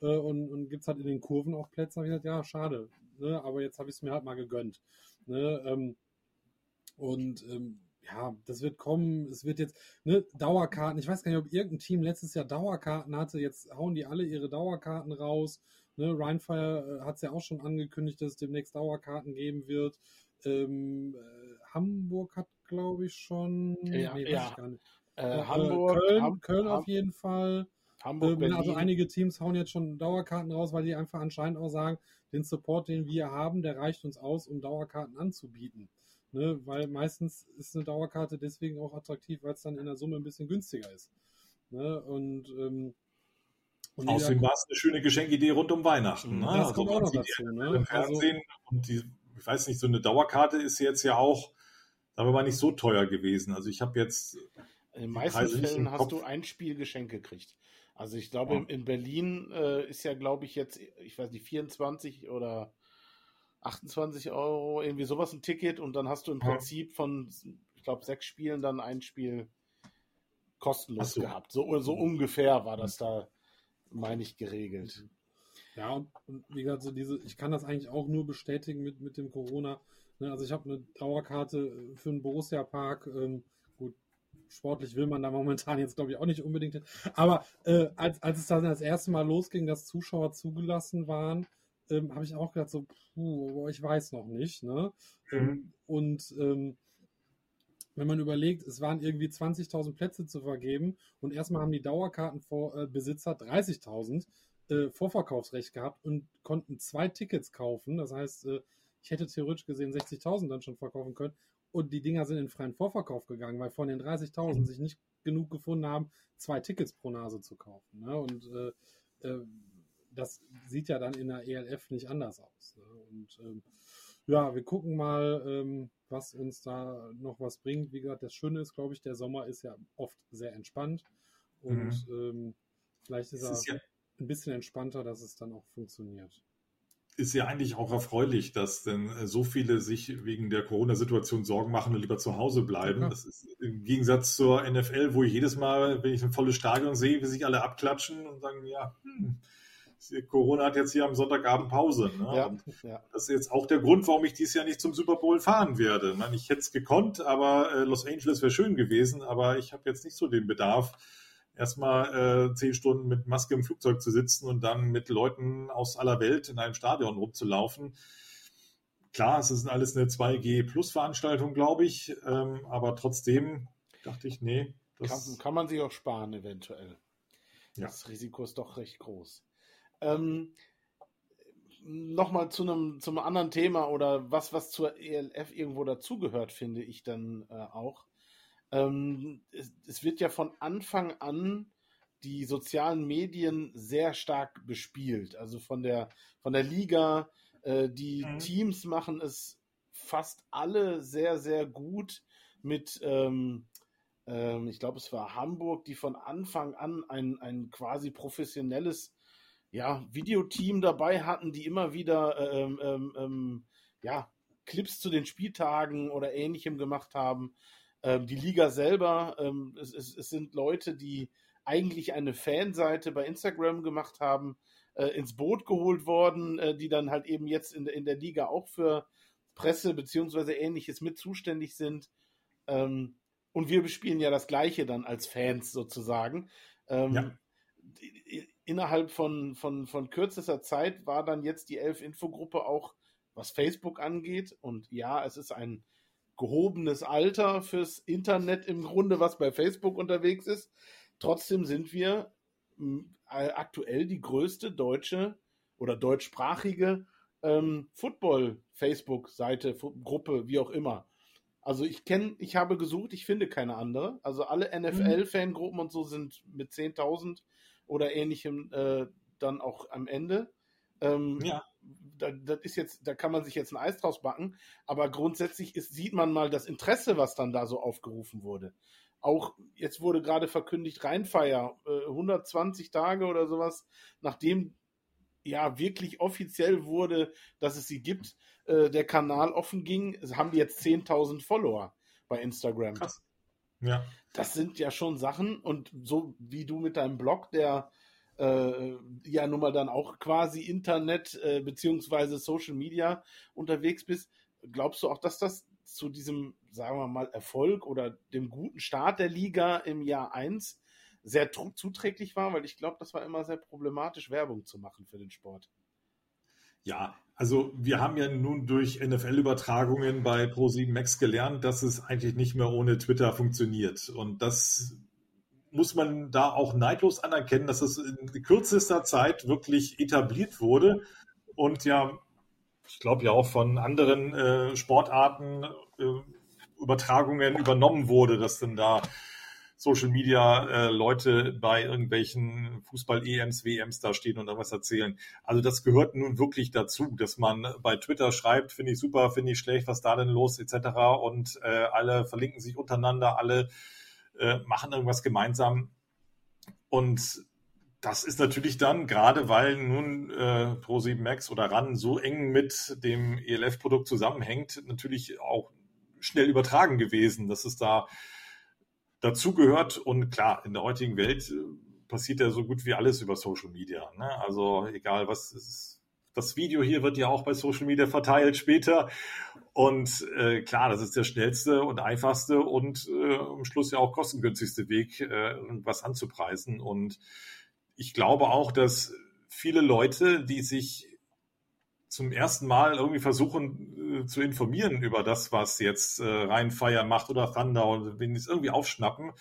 äh, und, und gibt es halt in den Kurven auch Plätze, habe ich gesagt, ja, schade, ne, aber jetzt habe ich es mir halt mal gegönnt. Ne, ähm, und ähm, ja, das wird kommen, es wird jetzt, ne, Dauerkarten, ich weiß gar nicht, ob irgendein Team letztes Jahr Dauerkarten hatte, jetzt hauen die alle ihre Dauerkarten raus. Ne, Rheinfire äh, hat es ja auch schon angekündigt, dass es demnächst Dauerkarten geben wird. Ähm, äh, Hamburg hat, glaube ich, schon. Ja, nee, ja. Äh, äh, Hamburg, Köln, Ham Köln auf jeden Fall. Hamburg, ähm, also einige Teams hauen jetzt schon Dauerkarten raus, weil die einfach anscheinend auch sagen, den Support, den wir haben, der reicht uns aus, um Dauerkarten anzubieten. Ne? Weil meistens ist eine Dauerkarte deswegen auch attraktiv, weil es dann in der Summe ein bisschen günstiger ist. Ne? Und, ähm, und Außerdem war es eine schöne Geschenkidee rund um Weihnachten. Ne? Das also kommt auch noch dazu. Ne? Im also Fernsehen also, und die, ich weiß nicht, so eine Dauerkarte ist jetzt ja auch aber war nicht so teuer gewesen. Also ich habe jetzt. In den meisten Fällen hast du ein Spiel Geschenk gekriegt. Also ich glaube, ja. in Berlin äh, ist ja, glaube ich, jetzt, ich weiß nicht, 24 oder 28 Euro, irgendwie sowas ein Ticket und dann hast du im ja. Prinzip von, ich glaube, sechs Spielen dann ein Spiel kostenlos so. gehabt. So, so ungefähr war das da, meine ich, geregelt. Ja, und, und, wie gesagt, so diese, ich kann das eigentlich auch nur bestätigen mit, mit dem Corona. Ne, also ich habe eine Dauerkarte äh, für den Borussia-Park. Ähm, gut, sportlich will man da momentan jetzt, glaube ich, auch nicht unbedingt hin. Aber äh, als, als es dann das erste Mal losging, dass Zuschauer zugelassen waren, ähm, habe ich auch gedacht, so, puh, ich weiß noch nicht. Ne? Mhm. Ähm, und ähm, wenn man überlegt, es waren irgendwie 20.000 Plätze zu vergeben und erstmal haben die Dauerkartenbesitzer äh, 30.000 äh, Vorverkaufsrecht gehabt und konnten zwei Tickets kaufen. Das heißt, äh, ich hätte theoretisch gesehen 60.000 dann schon verkaufen können. Und die Dinger sind in freien Vorverkauf gegangen, weil von den 30.000 mhm. sich nicht genug gefunden haben, zwei Tickets pro Nase zu kaufen. Ne? Und äh, äh, das sieht ja dann in der ELF nicht anders aus. Ne? Und ähm, ja, wir gucken mal, ähm, was uns da noch was bringt. Wie gesagt, das Schöne ist, glaube ich, der Sommer ist ja oft sehr entspannt. Und mhm. ähm, vielleicht ist er ja ein bisschen entspannter, dass es dann auch funktioniert ist ja eigentlich auch erfreulich, dass denn äh, so viele sich wegen der Corona-Situation Sorgen machen und lieber zu Hause bleiben. Ja. Das ist im Gegensatz zur NFL, wo ich jedes Mal, wenn ich ein volles Stadion sehe, wie sich alle abklatschen und sagen, ja, hm, Corona hat jetzt hier am Sonntagabend Pause. Ne? Ja, ja. Das ist jetzt auch der Grund, warum ich dieses Jahr nicht zum Super Bowl fahren werde. Ich, meine, ich hätte es gekonnt, aber äh, Los Angeles wäre schön gewesen, aber ich habe jetzt nicht so den Bedarf, erstmal äh, zehn Stunden mit Maske im Flugzeug zu sitzen und dann mit Leuten aus aller Welt in einem Stadion rumzulaufen. Klar, es ist alles eine 2G-Plus-Veranstaltung, glaube ich, ähm, aber trotzdem dachte ich, nee. Kann, kann, man sich auch sparen, eventuell. Ja. Das Risiko ist doch recht groß. Ähm, Nochmal zu einem zum anderen Thema oder was, was zur ELF irgendwo dazugehört, finde ich dann äh, auch. Ähm, es, es, wird ja von Anfang an die sozialen Medien sehr stark bespielt. Also von der, von der Liga, äh, die mhm. Teams machen es fast alle sehr, sehr gut mit, ähm, ähm, ich glaube, es war Hamburg, die von Anfang an ein, ein quasi professionelles ja, Videoteam dabei hatten, die immer wieder ähm, ähm, ähm ja, Clips zu den Spieltagen oder ähnlichem gemacht haben. Ähm, die Liga selber, ähm, es, es, es, sind Leute, die eigentlich eine Fanseite bei Instagram gemacht haben, äh, ins Boot geholt worden, äh, die dann halt eben jetzt in, in der Liga auch für Presse beziehungsweise ähnliches mit zuständig sind. Ähm, und wir bespielen ja das Gleiche dann als Fans sozusagen. Ähm, ja. Innerhalb von, von, von kürzester Zeit war dann jetzt die Elf-Infogruppe auch, was Facebook angeht. Und ja, es ist ein gehobenes Alter fürs Internet im Grunde, was bei Facebook unterwegs ist. Trotzdem sind wir aktuell die größte deutsche oder deutschsprachige ähm, Football-Facebook-Seite, Gruppe, wie auch immer. Also ich kenne, ich habe gesucht, ich finde keine andere. Also alle NFL-Fangruppen und so sind mit 10.000 oder ähnlichem äh, dann auch am Ende. Ähm, ja. Da, das ist jetzt, da kann man sich jetzt ein Eis draus backen, aber grundsätzlich ist, sieht man mal das Interesse, was dann da so aufgerufen wurde. Auch jetzt wurde gerade verkündigt, Rheinfeier, äh, 120 Tage oder sowas, nachdem ja wirklich offiziell wurde, dass es sie gibt, äh, der Kanal offen ging, haben die jetzt 10.000 Follower bei Instagram. Krass. Ja. Das sind ja schon Sachen und so wie du mit deinem Blog, der äh, ja nun mal dann auch quasi Internet äh, beziehungsweise Social Media unterwegs bist, glaubst du auch, dass das zu diesem, sagen wir mal, Erfolg oder dem guten Start der Liga im Jahr 1 sehr zuträglich war, weil ich glaube, das war immer sehr problematisch, Werbung zu machen für den Sport. Ja, also wir haben ja nun durch NFL-Übertragungen bei Pro7 Max gelernt, dass es eigentlich nicht mehr ohne Twitter funktioniert. Und das muss man da auch neidlos anerkennen, dass es in kürzester Zeit wirklich etabliert wurde und ja, ich glaube ja auch von anderen äh, Sportarten äh, Übertragungen übernommen wurde, dass dann da Social Media äh, Leute bei irgendwelchen Fußball-EMs, WMs da stehen und irgendwas erzählen. Also das gehört nun wirklich dazu, dass man bei Twitter schreibt, finde ich super, finde ich schlecht, was da denn los, etc. Und äh, alle verlinken sich untereinander, alle äh, machen irgendwas gemeinsam. Und das ist natürlich dann, gerade weil nun äh, Pro7 Max oder RAN so eng mit dem ELF-Produkt zusammenhängt, natürlich auch schnell übertragen gewesen, dass es da dazugehört. Und klar, in der heutigen Welt äh, passiert ja so gut wie alles über Social Media. Ne? Also egal was ist. Das Video hier wird ja auch bei Social Media verteilt später. Und äh, klar, das ist der schnellste und einfachste und äh, am Schluss ja auch kostengünstigste Weg, äh, irgendwas anzupreisen. Und ich glaube auch, dass viele Leute, die sich zum ersten Mal irgendwie versuchen äh, zu informieren über das, was jetzt äh, Rheinfire macht oder Thunder und wenn die es irgendwie aufschnappen,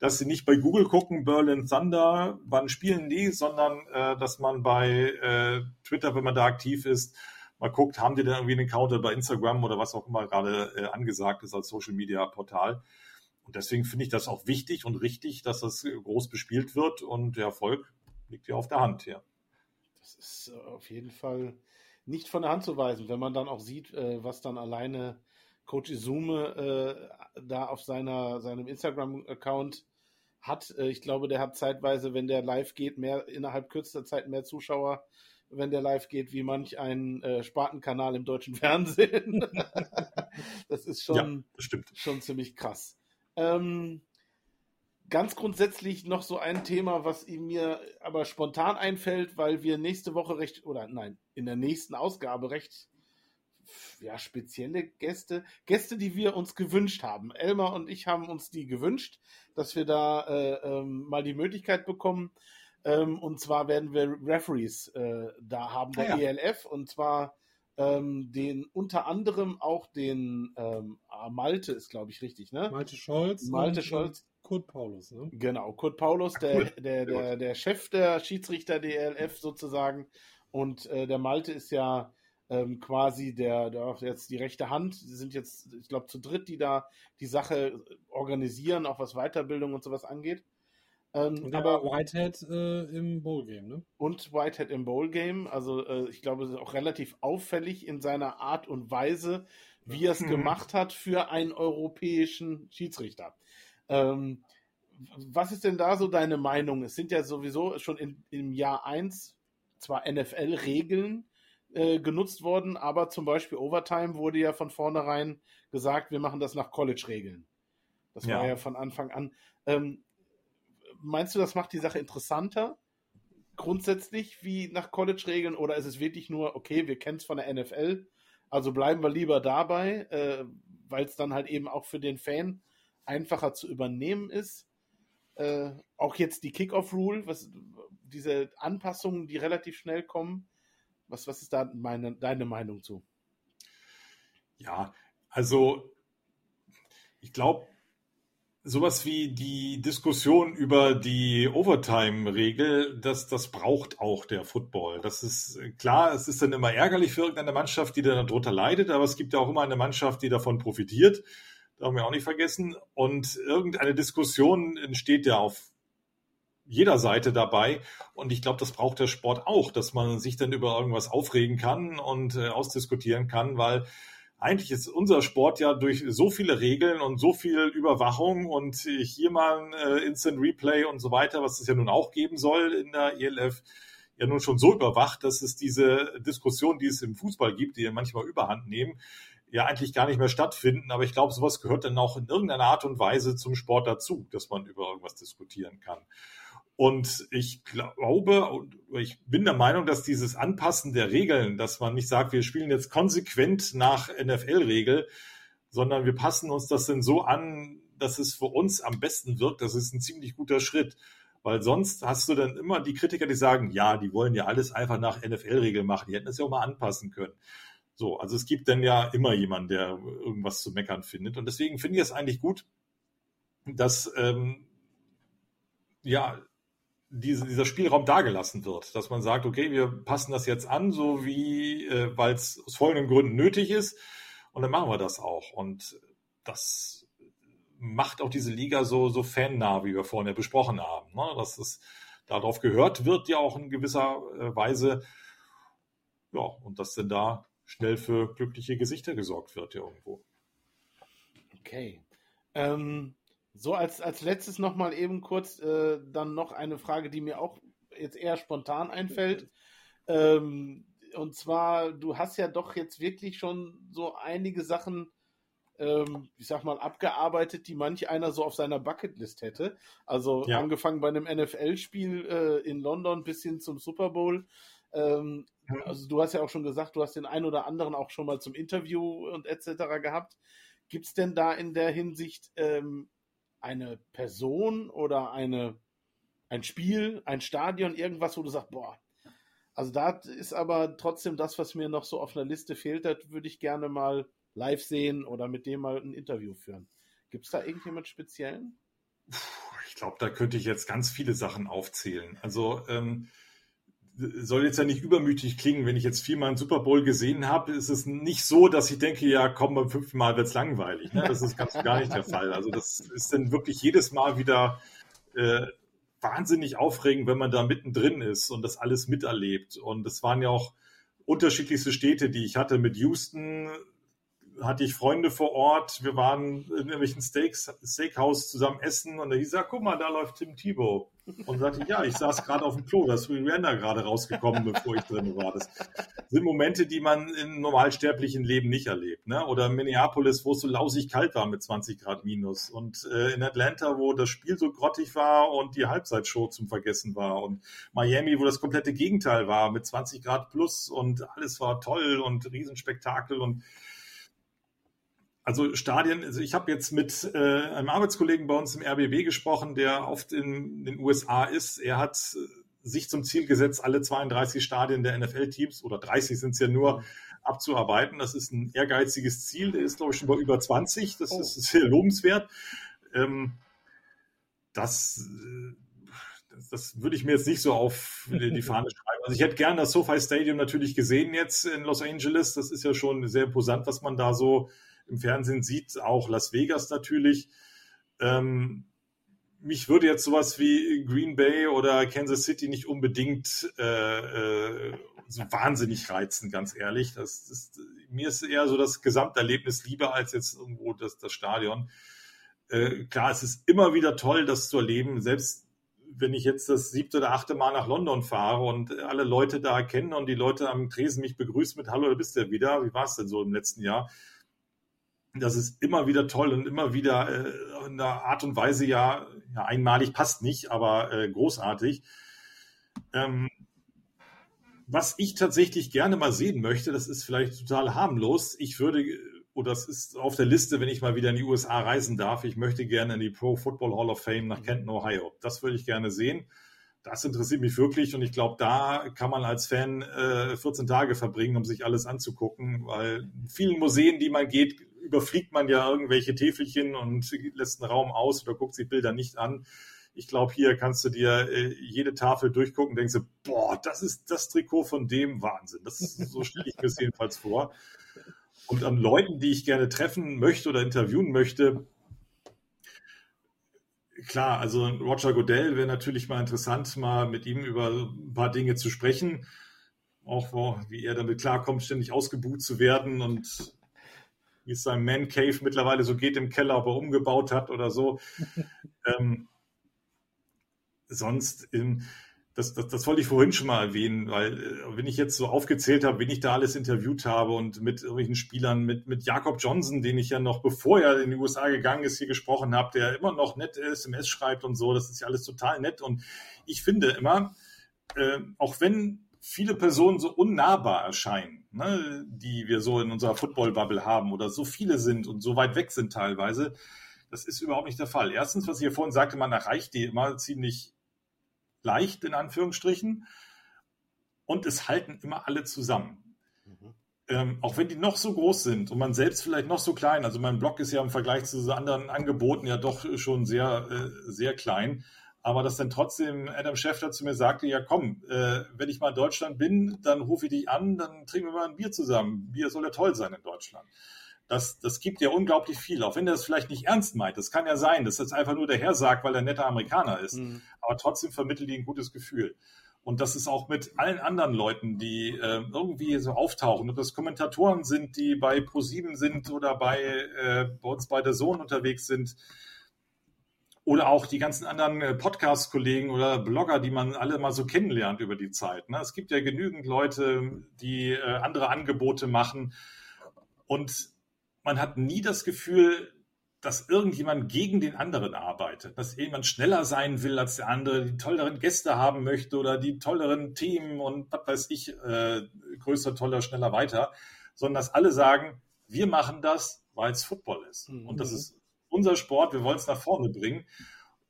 dass sie nicht bei Google gucken, Berlin Thunder, wann spielen die, sondern äh, dass man bei äh, Twitter, wenn man da aktiv ist, mal guckt, haben die denn irgendwie einen Account bei Instagram oder was auch immer gerade äh, angesagt ist als Social Media Portal. Und deswegen finde ich das auch wichtig und richtig, dass das groß bespielt wird und der Erfolg liegt ja auf der Hand, ja. Das ist äh, auf jeden Fall nicht von der Hand zu weisen, wenn man dann auch sieht, äh, was dann alleine Coach Izume äh, da auf seiner, seinem Instagram-Account hat. Äh, ich glaube, der hat zeitweise, wenn der live geht, mehr innerhalb kürzester Zeit mehr Zuschauer, wenn der live geht, wie manch ein äh, Spartenkanal im deutschen Fernsehen. das ist schon, ja, das schon ziemlich krass. Ähm, ganz grundsätzlich noch so ein Thema, was mir aber spontan einfällt, weil wir nächste Woche recht, oder nein, in der nächsten Ausgabe recht ja, spezielle Gäste, Gäste, die wir uns gewünscht haben. Elmar und ich haben uns die gewünscht, dass wir da äh, ähm, mal die Möglichkeit bekommen. Ähm, und zwar werden wir Referees äh, da haben, der ah, ja. ELF, und zwar ähm, den unter anderem auch den ähm, ah, Malte ist, glaube ich, richtig, ne? Malte Scholz. Malte Scholz. Kurt Paulus, ne? Genau, Kurt Paulus, der, der, der, der Chef der Schiedsrichter DLF sozusagen. Und äh, der Malte ist ja ähm, quasi der, der jetzt die rechte Hand. Sie sind jetzt, ich glaube, zu dritt, die da die Sache organisieren, auch was Weiterbildung und sowas angeht. Ähm, und aber Whitehead äh, im Bowl Game, ne? Und Whitehead im Bowl Game. Also äh, ich glaube, es ist auch relativ auffällig in seiner Art und Weise, wie er es mhm. gemacht hat für einen europäischen Schiedsrichter. Ähm, was ist denn da so deine Meinung? Es sind ja sowieso schon in, im Jahr 1 zwar NFL-Regeln äh, genutzt worden, aber zum Beispiel Overtime wurde ja von vornherein gesagt, wir machen das nach College-Regeln. Das war ja. ja von Anfang an. Ähm, meinst du, das macht die Sache interessanter? Grundsätzlich wie nach College-Regeln oder ist es wirklich nur, okay, wir kennen es von der NFL, also bleiben wir lieber dabei, äh, weil es dann halt eben auch für den Fan einfacher zu übernehmen ist. Äh, auch jetzt die Kickoff-Rule, diese Anpassungen, die relativ schnell kommen. Was, was ist da meine, deine Meinung zu? Ja, also ich glaube, sowas wie die Diskussion über die Overtime-Regel, das, das braucht auch der Football. Das ist klar, es ist dann immer ärgerlich für irgendeine Mannschaft, die dann darunter leidet, aber es gibt ja auch immer eine Mannschaft, die davon profitiert. Darf wir auch nicht vergessen. Und irgendeine Diskussion entsteht ja auf jeder Seite dabei. Und ich glaube, das braucht der Sport auch, dass man sich dann über irgendwas aufregen kann und äh, ausdiskutieren kann, weil eigentlich ist unser Sport ja durch so viele Regeln und so viel Überwachung und hier mal ein äh, Instant Replay und so weiter, was es ja nun auch geben soll in der ELF, ja nun schon so überwacht, dass es diese Diskussion, die es im Fußball gibt, die ja manchmal Überhand nehmen, ja eigentlich gar nicht mehr stattfinden. Aber ich glaube, sowas gehört dann auch in irgendeiner Art und Weise zum Sport dazu, dass man über irgendwas diskutieren kann. Und ich glaube ich bin der Meinung, dass dieses Anpassen der Regeln, dass man nicht sagt, wir spielen jetzt konsequent nach NFL-Regel, sondern wir passen uns das denn so an, dass es für uns am besten wirkt, das ist ein ziemlich guter Schritt. Weil sonst hast du dann immer die Kritiker, die sagen, ja, die wollen ja alles einfach nach NFL-Regeln machen, die hätten es ja auch mal anpassen können. So, also es gibt dann ja immer jemanden, der irgendwas zu meckern findet. Und deswegen finde ich es eigentlich gut, dass ähm, ja diese, dieser Spielraum dagelassen wird, dass man sagt, okay, wir passen das jetzt an, so wie, äh, weil es aus folgenden Gründen nötig ist, und dann machen wir das auch. Und das macht auch diese Liga so, so fannah, wie wir vorhin besprochen haben, ne? dass es darauf gehört wird, ja auch in gewisser äh, Weise, ja, und dass denn da schnell für glückliche Gesichter gesorgt wird, ja irgendwo. Okay. Ähm, so, als, als letztes nochmal eben kurz äh, dann noch eine Frage, die mir auch jetzt eher spontan einfällt. Ähm, und zwar, du hast ja doch jetzt wirklich schon so einige Sachen, ähm, ich sag mal, abgearbeitet, die manch einer so auf seiner Bucketlist hätte. Also ja. angefangen bei einem NFL-Spiel äh, in London bis hin zum Super Bowl. Ähm, mhm. Also du hast ja auch schon gesagt, du hast den einen oder anderen auch schon mal zum Interview und etc. gehabt. Gibt es denn da in der Hinsicht ähm, eine Person oder eine, ein Spiel, ein Stadion, irgendwas, wo du sagst, boah, also da ist aber trotzdem das, was mir noch so auf einer Liste fehlt, das würde ich gerne mal live sehen oder mit dem mal ein Interview führen. Gibt es da irgendjemand speziellen? Ich glaube, da könnte ich jetzt ganz viele Sachen aufzählen. Also ähm, soll jetzt ja nicht übermütig klingen, wenn ich jetzt viermal einen Super Bowl gesehen habe, ist es nicht so, dass ich denke, ja, komm, beim fünften Mal wird's langweilig. Ne? Das ist ganz gar nicht der Fall. Also das ist dann wirklich jedes Mal wieder äh, wahnsinnig aufregend, wenn man da mittendrin ist und das alles miterlebt. Und es waren ja auch unterschiedlichste Städte, die ich hatte mit Houston, hatte ich Freunde vor Ort. Wir waren in irgendwelchen Steaks, Steakhouse zusammen essen und da hieß er, guck mal, da läuft Tim Thibault. Und sagte, ja, ich saß gerade auf dem Klo, da ist Rihanna gerade rausgekommen, bevor ich drin war. Das sind Momente, die man im normalsterblichen Leben nicht erlebt. Ne? Oder in Minneapolis, wo es so lausig kalt war mit 20 Grad minus. Und äh, in Atlanta, wo das Spiel so grottig war und die Halbzeitshow zum Vergessen war. Und Miami, wo das komplette Gegenteil war mit 20 Grad plus und alles war toll und Riesenspektakel und also Stadien, also ich habe jetzt mit äh, einem Arbeitskollegen bei uns im RBB gesprochen, der oft in den USA ist. Er hat äh, sich zum Ziel gesetzt, alle 32 Stadien der NFL-Teams oder 30 sind es ja nur, abzuarbeiten. Das ist ein ehrgeiziges Ziel. Der ist, glaube ich, schon bei über 20. Das oh. ist sehr lobenswert. Ähm, das, äh, das, das, würde ich mir jetzt nicht so auf die Fahne schreiben. Also ich hätte gern das SoFi Stadium natürlich gesehen jetzt in Los Angeles. Das ist ja schon sehr imposant, was man da so im Fernsehen sieht, auch Las Vegas natürlich. Ähm, mich würde jetzt sowas wie Green Bay oder Kansas City nicht unbedingt äh, äh, so wahnsinnig reizen, ganz ehrlich. Das, das, mir ist eher so das Gesamterlebnis lieber als jetzt irgendwo das, das Stadion. Äh, klar, es ist immer wieder toll, das zu erleben, selbst wenn ich jetzt das siebte oder achte Mal nach London fahre und alle Leute da kennen und die Leute am Tresen mich begrüßen mit Hallo, da bist du ja wieder. Wie war es denn so im letzten Jahr? Das ist immer wieder toll und immer wieder äh, in einer Art und Weise ja, ja einmalig passt nicht, aber äh, großartig. Ähm, was ich tatsächlich gerne mal sehen möchte, das ist vielleicht total harmlos. Ich würde, oder das ist auf der Liste, wenn ich mal wieder in die USA reisen darf, ich möchte gerne in die Pro Football Hall of Fame nach Kenton, Ohio. Das würde ich gerne sehen. Das interessiert mich wirklich und ich glaube, da kann man als Fan äh, 14 Tage verbringen, um sich alles anzugucken, weil vielen Museen, die man geht, überfliegt man ja irgendwelche Täfelchen und lässt einen Raum aus oder guckt sich Bilder nicht an. Ich glaube, hier kannst du dir äh, jede Tafel durchgucken und denkst du, boah, das ist das Trikot von dem Wahnsinn. Das ist, so stelle ich mir es jedenfalls vor. Und an Leuten, die ich gerne treffen möchte oder interviewen möchte, klar, also Roger Goodell wäre natürlich mal interessant, mal mit ihm über ein paar Dinge zu sprechen. Auch wie er damit klarkommt, ständig ausgebucht zu werden und wie es seinem Man Cave mittlerweile so geht im Keller, ob er umgebaut hat oder so. ähm, sonst, in, das, das, das wollte ich vorhin schon mal erwähnen, weil äh, wenn ich jetzt so aufgezählt habe, wen ich da alles interviewt habe und mit irgendwelchen Spielern, mit, mit Jakob Johnson, den ich ja noch bevor er in die USA gegangen ist, hier gesprochen habe, der immer noch nett SMS schreibt und so, das ist ja alles total nett. Und ich finde immer, äh, auch wenn viele Personen so unnahbar erscheinen, ne, die wir so in unserer Football-Bubble haben oder so viele sind und so weit weg sind teilweise, das ist überhaupt nicht der Fall. Erstens, was ich hier vorhin sagte, man erreicht die immer ziemlich leicht in Anführungsstrichen und es halten immer alle zusammen. Mhm. Ähm, auch wenn die noch so groß sind und man selbst vielleicht noch so klein, also mein Blog ist ja im Vergleich zu anderen Angeboten ja doch schon sehr, äh, sehr klein, aber dass dann trotzdem Adam Schefter zu mir sagte, ja komm, äh, wenn ich mal in Deutschland bin, dann rufe ich dich an, dann trinken wir mal ein Bier zusammen. Bier soll ja toll sein in Deutschland. Das, das gibt ja unglaublich viel, auch wenn er das vielleicht nicht ernst meint. Das kann ja sein, dass das einfach nur der Herr sagt, weil er netter Amerikaner ist. Mhm. Aber trotzdem vermittelt die ein gutes Gefühl. Und das ist auch mit allen anderen Leuten, die äh, irgendwie so auftauchen, ob das Kommentatoren sind, die bei Pro7 sind oder bei, äh, bei uns bei der Sohn unterwegs sind, oder auch die ganzen anderen äh, Podcast-Kollegen oder Blogger, die man alle mal so kennenlernt über die Zeit. Ne? Es gibt ja genügend Leute, die äh, andere Angebote machen. Und man hat nie das Gefühl, dass irgendjemand gegen den anderen arbeitet, dass jemand schneller sein will als der andere, die tolleren Gäste haben möchte oder die tolleren Themen und was weiß ich, äh, größer, toller, schneller weiter, sondern dass alle sagen, wir machen das, weil es Football ist. Mhm. Und das ist unser Sport, wir wollen es nach vorne bringen.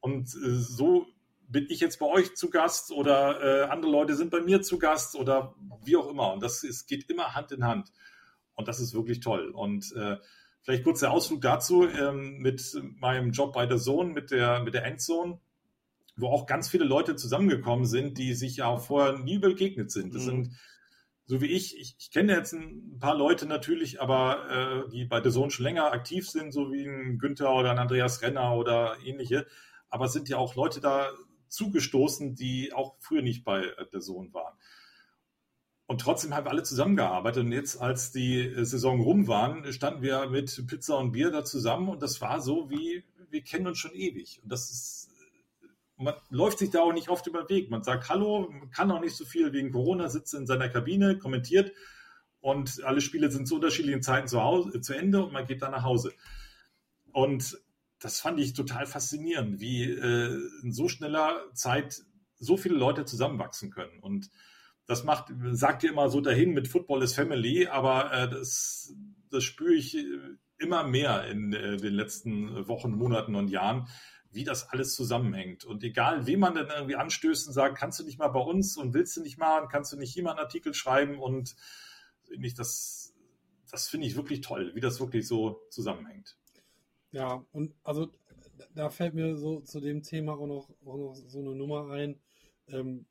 Und äh, so bin ich jetzt bei euch zu Gast oder äh, andere Leute sind bei mir zu Gast oder wie auch immer. Und das ist, geht immer Hand in Hand. Und das ist wirklich toll. Und äh, vielleicht kurz der Ausflug dazu ähm, mit meinem Job bei der Zone, mit der, mit der Endzone, wo auch ganz viele Leute zusammengekommen sind, die sich ja vorher nie begegnet sind. Das mhm. sind so wie ich, ich, ich, kenne jetzt ein paar Leute natürlich, aber äh, die bei der Zone schon länger aktiv sind, so wie ein Günther oder ein Andreas Renner oder ähnliche. Aber es sind ja auch Leute da zugestoßen, die auch früher nicht bei der Zone waren. Und trotzdem haben wir alle zusammengearbeitet. Und jetzt, als die äh, Saison rum waren, standen wir mit Pizza und Bier da zusammen. Und das war so wie, wir kennen uns schon ewig. Und das ist, man läuft sich da auch nicht oft über den Weg. Man sagt Hallo, kann auch nicht so viel wegen Corona, sitzt in seiner Kabine, kommentiert. Und alle Spiele sind zu unterschiedlichen Zeiten zu, Hause, zu Ende und man geht dann nach Hause. Und das fand ich total faszinierend, wie äh, in so schneller Zeit so viele Leute zusammenwachsen können. Und das macht, sagt ihr immer so dahin mit Football is Family, aber äh, das, das spüre ich äh, immer mehr in äh, den letzten Wochen, Monaten und Jahren, wie das alles zusammenhängt. Und egal, wem man dann irgendwie anstößt und sagt, kannst du nicht mal bei uns und willst du nicht mal, kannst du nicht hier mal einen Artikel schreiben und nicht das, das finde ich wirklich toll, wie das wirklich so zusammenhängt. Ja, und also da fällt mir so zu dem Thema auch noch, auch noch so eine Nummer ein, ähm,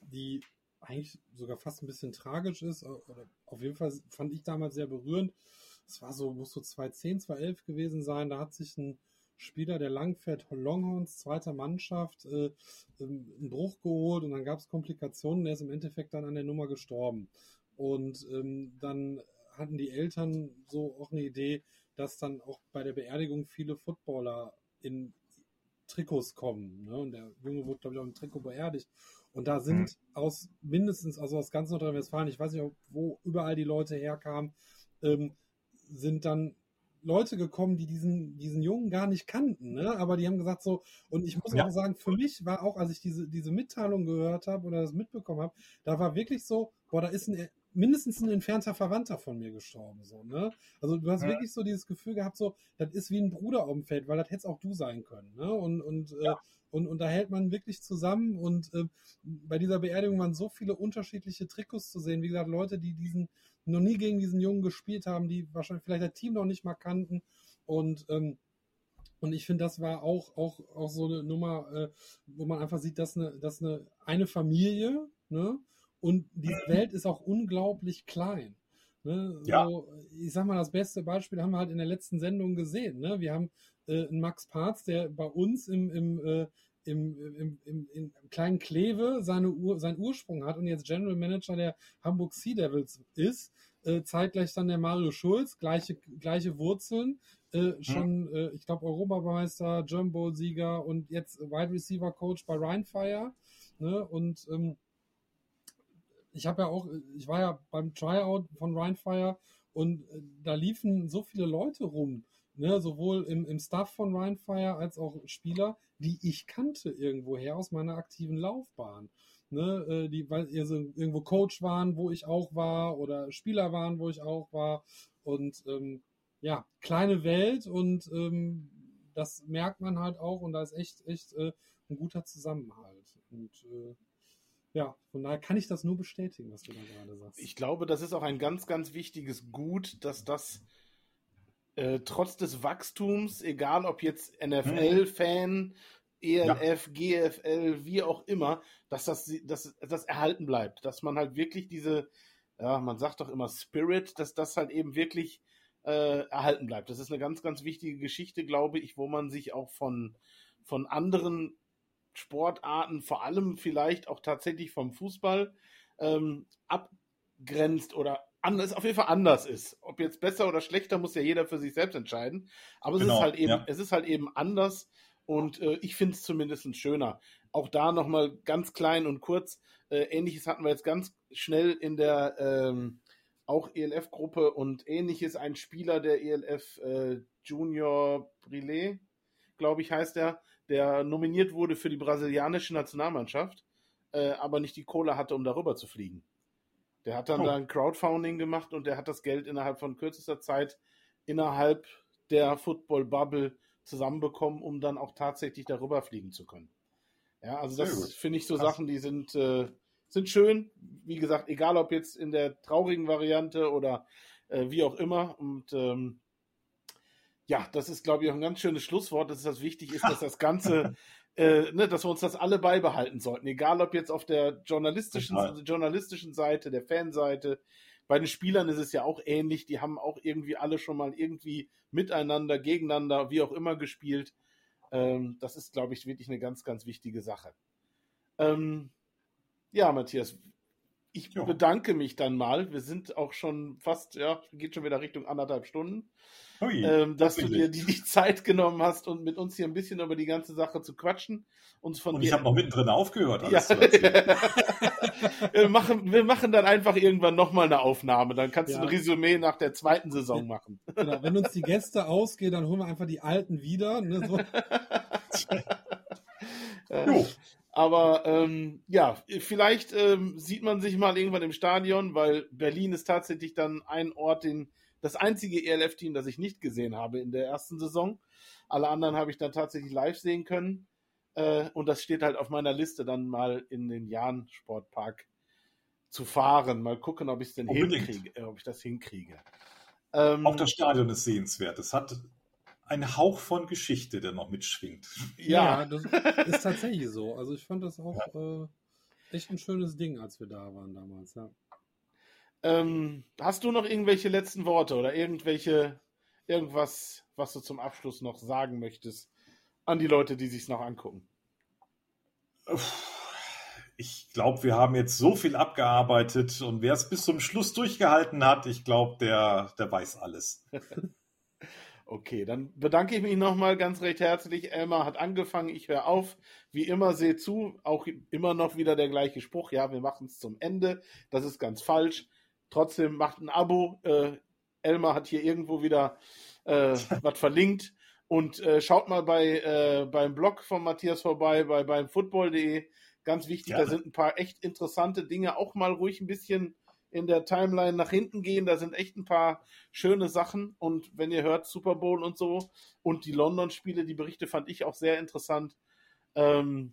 die eigentlich sogar fast ein bisschen tragisch ist. Oder auf jeden Fall fand ich damals sehr berührend. Es war so, muss so 2010, 2011 gewesen sein. Da hat sich ein Spieler der Langfeld Longhorns, zweiter Mannschaft, äh, ähm, einen Bruch geholt und dann gab es Komplikationen. Er ist im Endeffekt dann an der Nummer gestorben. Und ähm, dann hatten die Eltern so auch eine Idee, dass dann auch bei der Beerdigung viele Footballer in Trikots kommen. Ne? Und der Junge wurde, glaube ich, auch im Trikot beerdigt. Und da sind mhm. aus mindestens, also aus ganz Nordrhein-Westfalen, ich weiß nicht, wo überall die Leute herkamen, ähm, sind dann Leute gekommen, die diesen, diesen Jungen gar nicht kannten, ne? Aber die haben gesagt so, und ich muss ja. auch sagen, für mich war auch, als ich diese, diese Mitteilung gehört habe oder das mitbekommen habe, da war wirklich so, boah, da ist ein mindestens ein entfernter Verwandter von mir gestorben, so, ne? Also du hast ja. wirklich so dieses Gefühl gehabt, so, das ist wie ein Bruder auf dem Feld, weil das hätte auch du sein können, ne? Und, und, äh, ja. äh, und, und da hält man wirklich zusammen und äh, bei dieser Beerdigung waren so viele unterschiedliche Trikots zu sehen, wie gesagt, Leute, die diesen, noch nie gegen diesen Jungen gespielt haben, die wahrscheinlich vielleicht das Team noch nicht mal kannten. Und ähm, und ich finde, das war auch, auch, auch so eine Nummer, äh, wo man einfach sieht, dass eine, dass eine, eine Familie, ne? Und die mhm. Welt ist auch unglaublich klein. Ne? Ja. So, ich sag mal, das beste Beispiel haben wir halt in der letzten Sendung gesehen. Ne? Wir haben äh, einen Max Parz, der bei uns im, im, äh, im, im, im, im, kleinen Kleve seine Ur, seinen Ursprung hat und jetzt General Manager der Hamburg Sea Devils ist. Äh, zeitgleich dann der Mario Schulz, gleiche, gleiche Wurzeln, äh, schon, hm. äh, ich glaube, Europameister, German Bowl-Sieger und jetzt Wide Receiver Coach bei Rheinfire. Ne? Und ähm, ich habe ja auch, ich war ja beim Tryout von Rheinfire und äh, da liefen so viele Leute rum, ne? sowohl im, im Staff von Rheinfire als auch Spieler, die ich kannte irgendwoher aus meiner aktiven Laufbahn. Ne, äh, die, weil ihr so irgendwo Coach waren, wo ich auch war, oder Spieler waren, wo ich auch war. Und ähm, ja, kleine Welt und ähm, das merkt man halt auch und da ist echt, echt äh, ein guter Zusammenhalt. Und äh, ja, von daher kann ich das nur bestätigen, was du da gerade sagst. Ich glaube, das ist auch ein ganz, ganz wichtiges Gut, dass das äh, trotz des Wachstums, egal ob jetzt NFL-Fan, ELF, ja. GFL, wie auch immer, dass das, dass das erhalten bleibt. Dass man halt wirklich diese, ja, man sagt doch immer Spirit, dass das halt eben wirklich äh, erhalten bleibt. Das ist eine ganz, ganz wichtige Geschichte, glaube ich, wo man sich auch von, von anderen Sportarten, vor allem vielleicht auch tatsächlich vom Fußball, ähm, abgrenzt oder anders, auf jeden Fall anders ist. Ob jetzt besser oder schlechter, muss ja jeder für sich selbst entscheiden. Aber genau, es ist halt eben, ja. es ist halt eben anders und äh, ich finde es zumindest schöner. Auch da nochmal ganz klein und kurz. Äh, Ähnliches hatten wir jetzt ganz schnell in der ähm, auch ELF-Gruppe und ähnliches. Ein Spieler der ELF äh, Junior Brillet, glaube ich, heißt er, der nominiert wurde für die brasilianische Nationalmannschaft, äh, aber nicht die Kohle hatte, um darüber zu fliegen. Der hat dann oh. da ein Crowdfunding gemacht und der hat das Geld innerhalb von kürzester Zeit innerhalb der Football Bubble zusammenbekommen, um dann auch tatsächlich darüber fliegen zu können. Ja, also das finde ich so Krass. Sachen, die sind äh, sind schön. Wie gesagt, egal ob jetzt in der traurigen Variante oder äh, wie auch immer. Und ähm, ja, das ist, glaube ich, auch ein ganz schönes Schlusswort, dass das wichtig ist, dass das Ganze, äh, ne, dass wir uns das alle beibehalten sollten. Egal ob jetzt auf der journalistischen, journalistischen Seite, der Fanseite. Bei den Spielern ist es ja auch ähnlich. Die haben auch irgendwie alle schon mal irgendwie miteinander, gegeneinander, wie auch immer gespielt. Ähm, das ist, glaube ich, wirklich eine ganz, ganz wichtige Sache. Ähm, ja, Matthias, ich jo. bedanke mich dann mal. Wir sind auch schon fast, ja, geht schon wieder Richtung anderthalb Stunden. Ui, ähm, dass du dir die, die, Zeit genommen hast und mit uns hier ein bisschen über die ganze Sache zu quatschen. Uns von und ich habe noch mittendrin aufgehört. Alles ja. wir, machen, wir machen dann einfach irgendwann nochmal eine Aufnahme. Dann kannst ja. du ein Resümee nach der zweiten Saison machen. Genau. Wenn uns die Gäste ausgehen, dann holen wir einfach die alten wieder. Ne? So. jo. Aber ähm, ja, vielleicht ähm, sieht man sich mal irgendwann im Stadion, weil Berlin ist tatsächlich dann ein Ort, den das einzige ELF-Team, das ich nicht gesehen habe in der ersten Saison. Alle anderen habe ich dann tatsächlich live sehen können. Äh, und das steht halt auf meiner Liste, dann mal in den Jahn Sportpark zu fahren. Mal gucken, ob ich es denn hinkriege, äh, ob ich das hinkriege. Ähm, Auch das Stadion ist sehenswert. Es hat ein Hauch von Geschichte, der noch mitschwingt. Ja, ja das ist tatsächlich so. Also ich fand das auch ja. äh, echt ein schönes Ding, als wir da waren damals, ja. Ähm, hast du noch irgendwelche letzten Worte oder irgendwelche, irgendwas, was du zum Abschluss noch sagen möchtest an die Leute, die sich noch angucken? Ich glaube, wir haben jetzt so viel abgearbeitet und wer es bis zum Schluss durchgehalten hat, ich glaube, der, der weiß alles. Okay, dann bedanke ich mich nochmal ganz recht herzlich. Elmar hat angefangen, ich höre auf. Wie immer, seht zu. Auch immer noch wieder der gleiche Spruch. Ja, wir machen es zum Ende. Das ist ganz falsch. Trotzdem macht ein Abo. Äh, Elmar hat hier irgendwo wieder äh, was verlinkt. Und äh, schaut mal bei, äh, beim Blog von Matthias vorbei, bei beim football.de. Ganz wichtig, ja. da sind ein paar echt interessante Dinge. Auch mal ruhig ein bisschen in der Timeline nach hinten gehen. Da sind echt ein paar schöne Sachen. Und wenn ihr hört, Super Bowl und so und die London-Spiele, die Berichte fand ich auch sehr interessant. Ähm,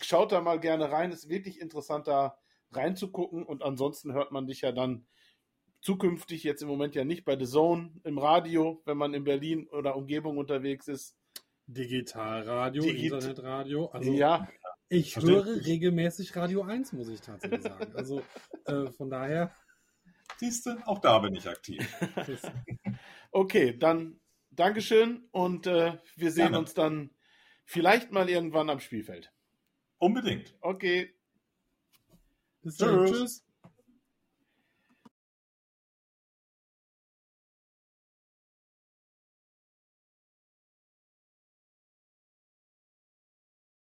schaut da mal gerne rein. Ist wirklich interessant, da reinzugucken. Und ansonsten hört man dich ja dann zukünftig jetzt im Moment ja nicht bei The Zone im Radio, wenn man in Berlin oder Umgebung unterwegs ist. Digitalradio, Digi Internetradio. Also ja. Ich höre regelmäßig Radio 1, muss ich tatsächlich sagen. Also äh, von daher. Siehst du, auch da bin ich aktiv. okay, dann Dankeschön und äh, wir sehen Gerne. uns dann vielleicht mal irgendwann am Spielfeld. Unbedingt. Okay. Bis dann. Tschüss. Tschüss.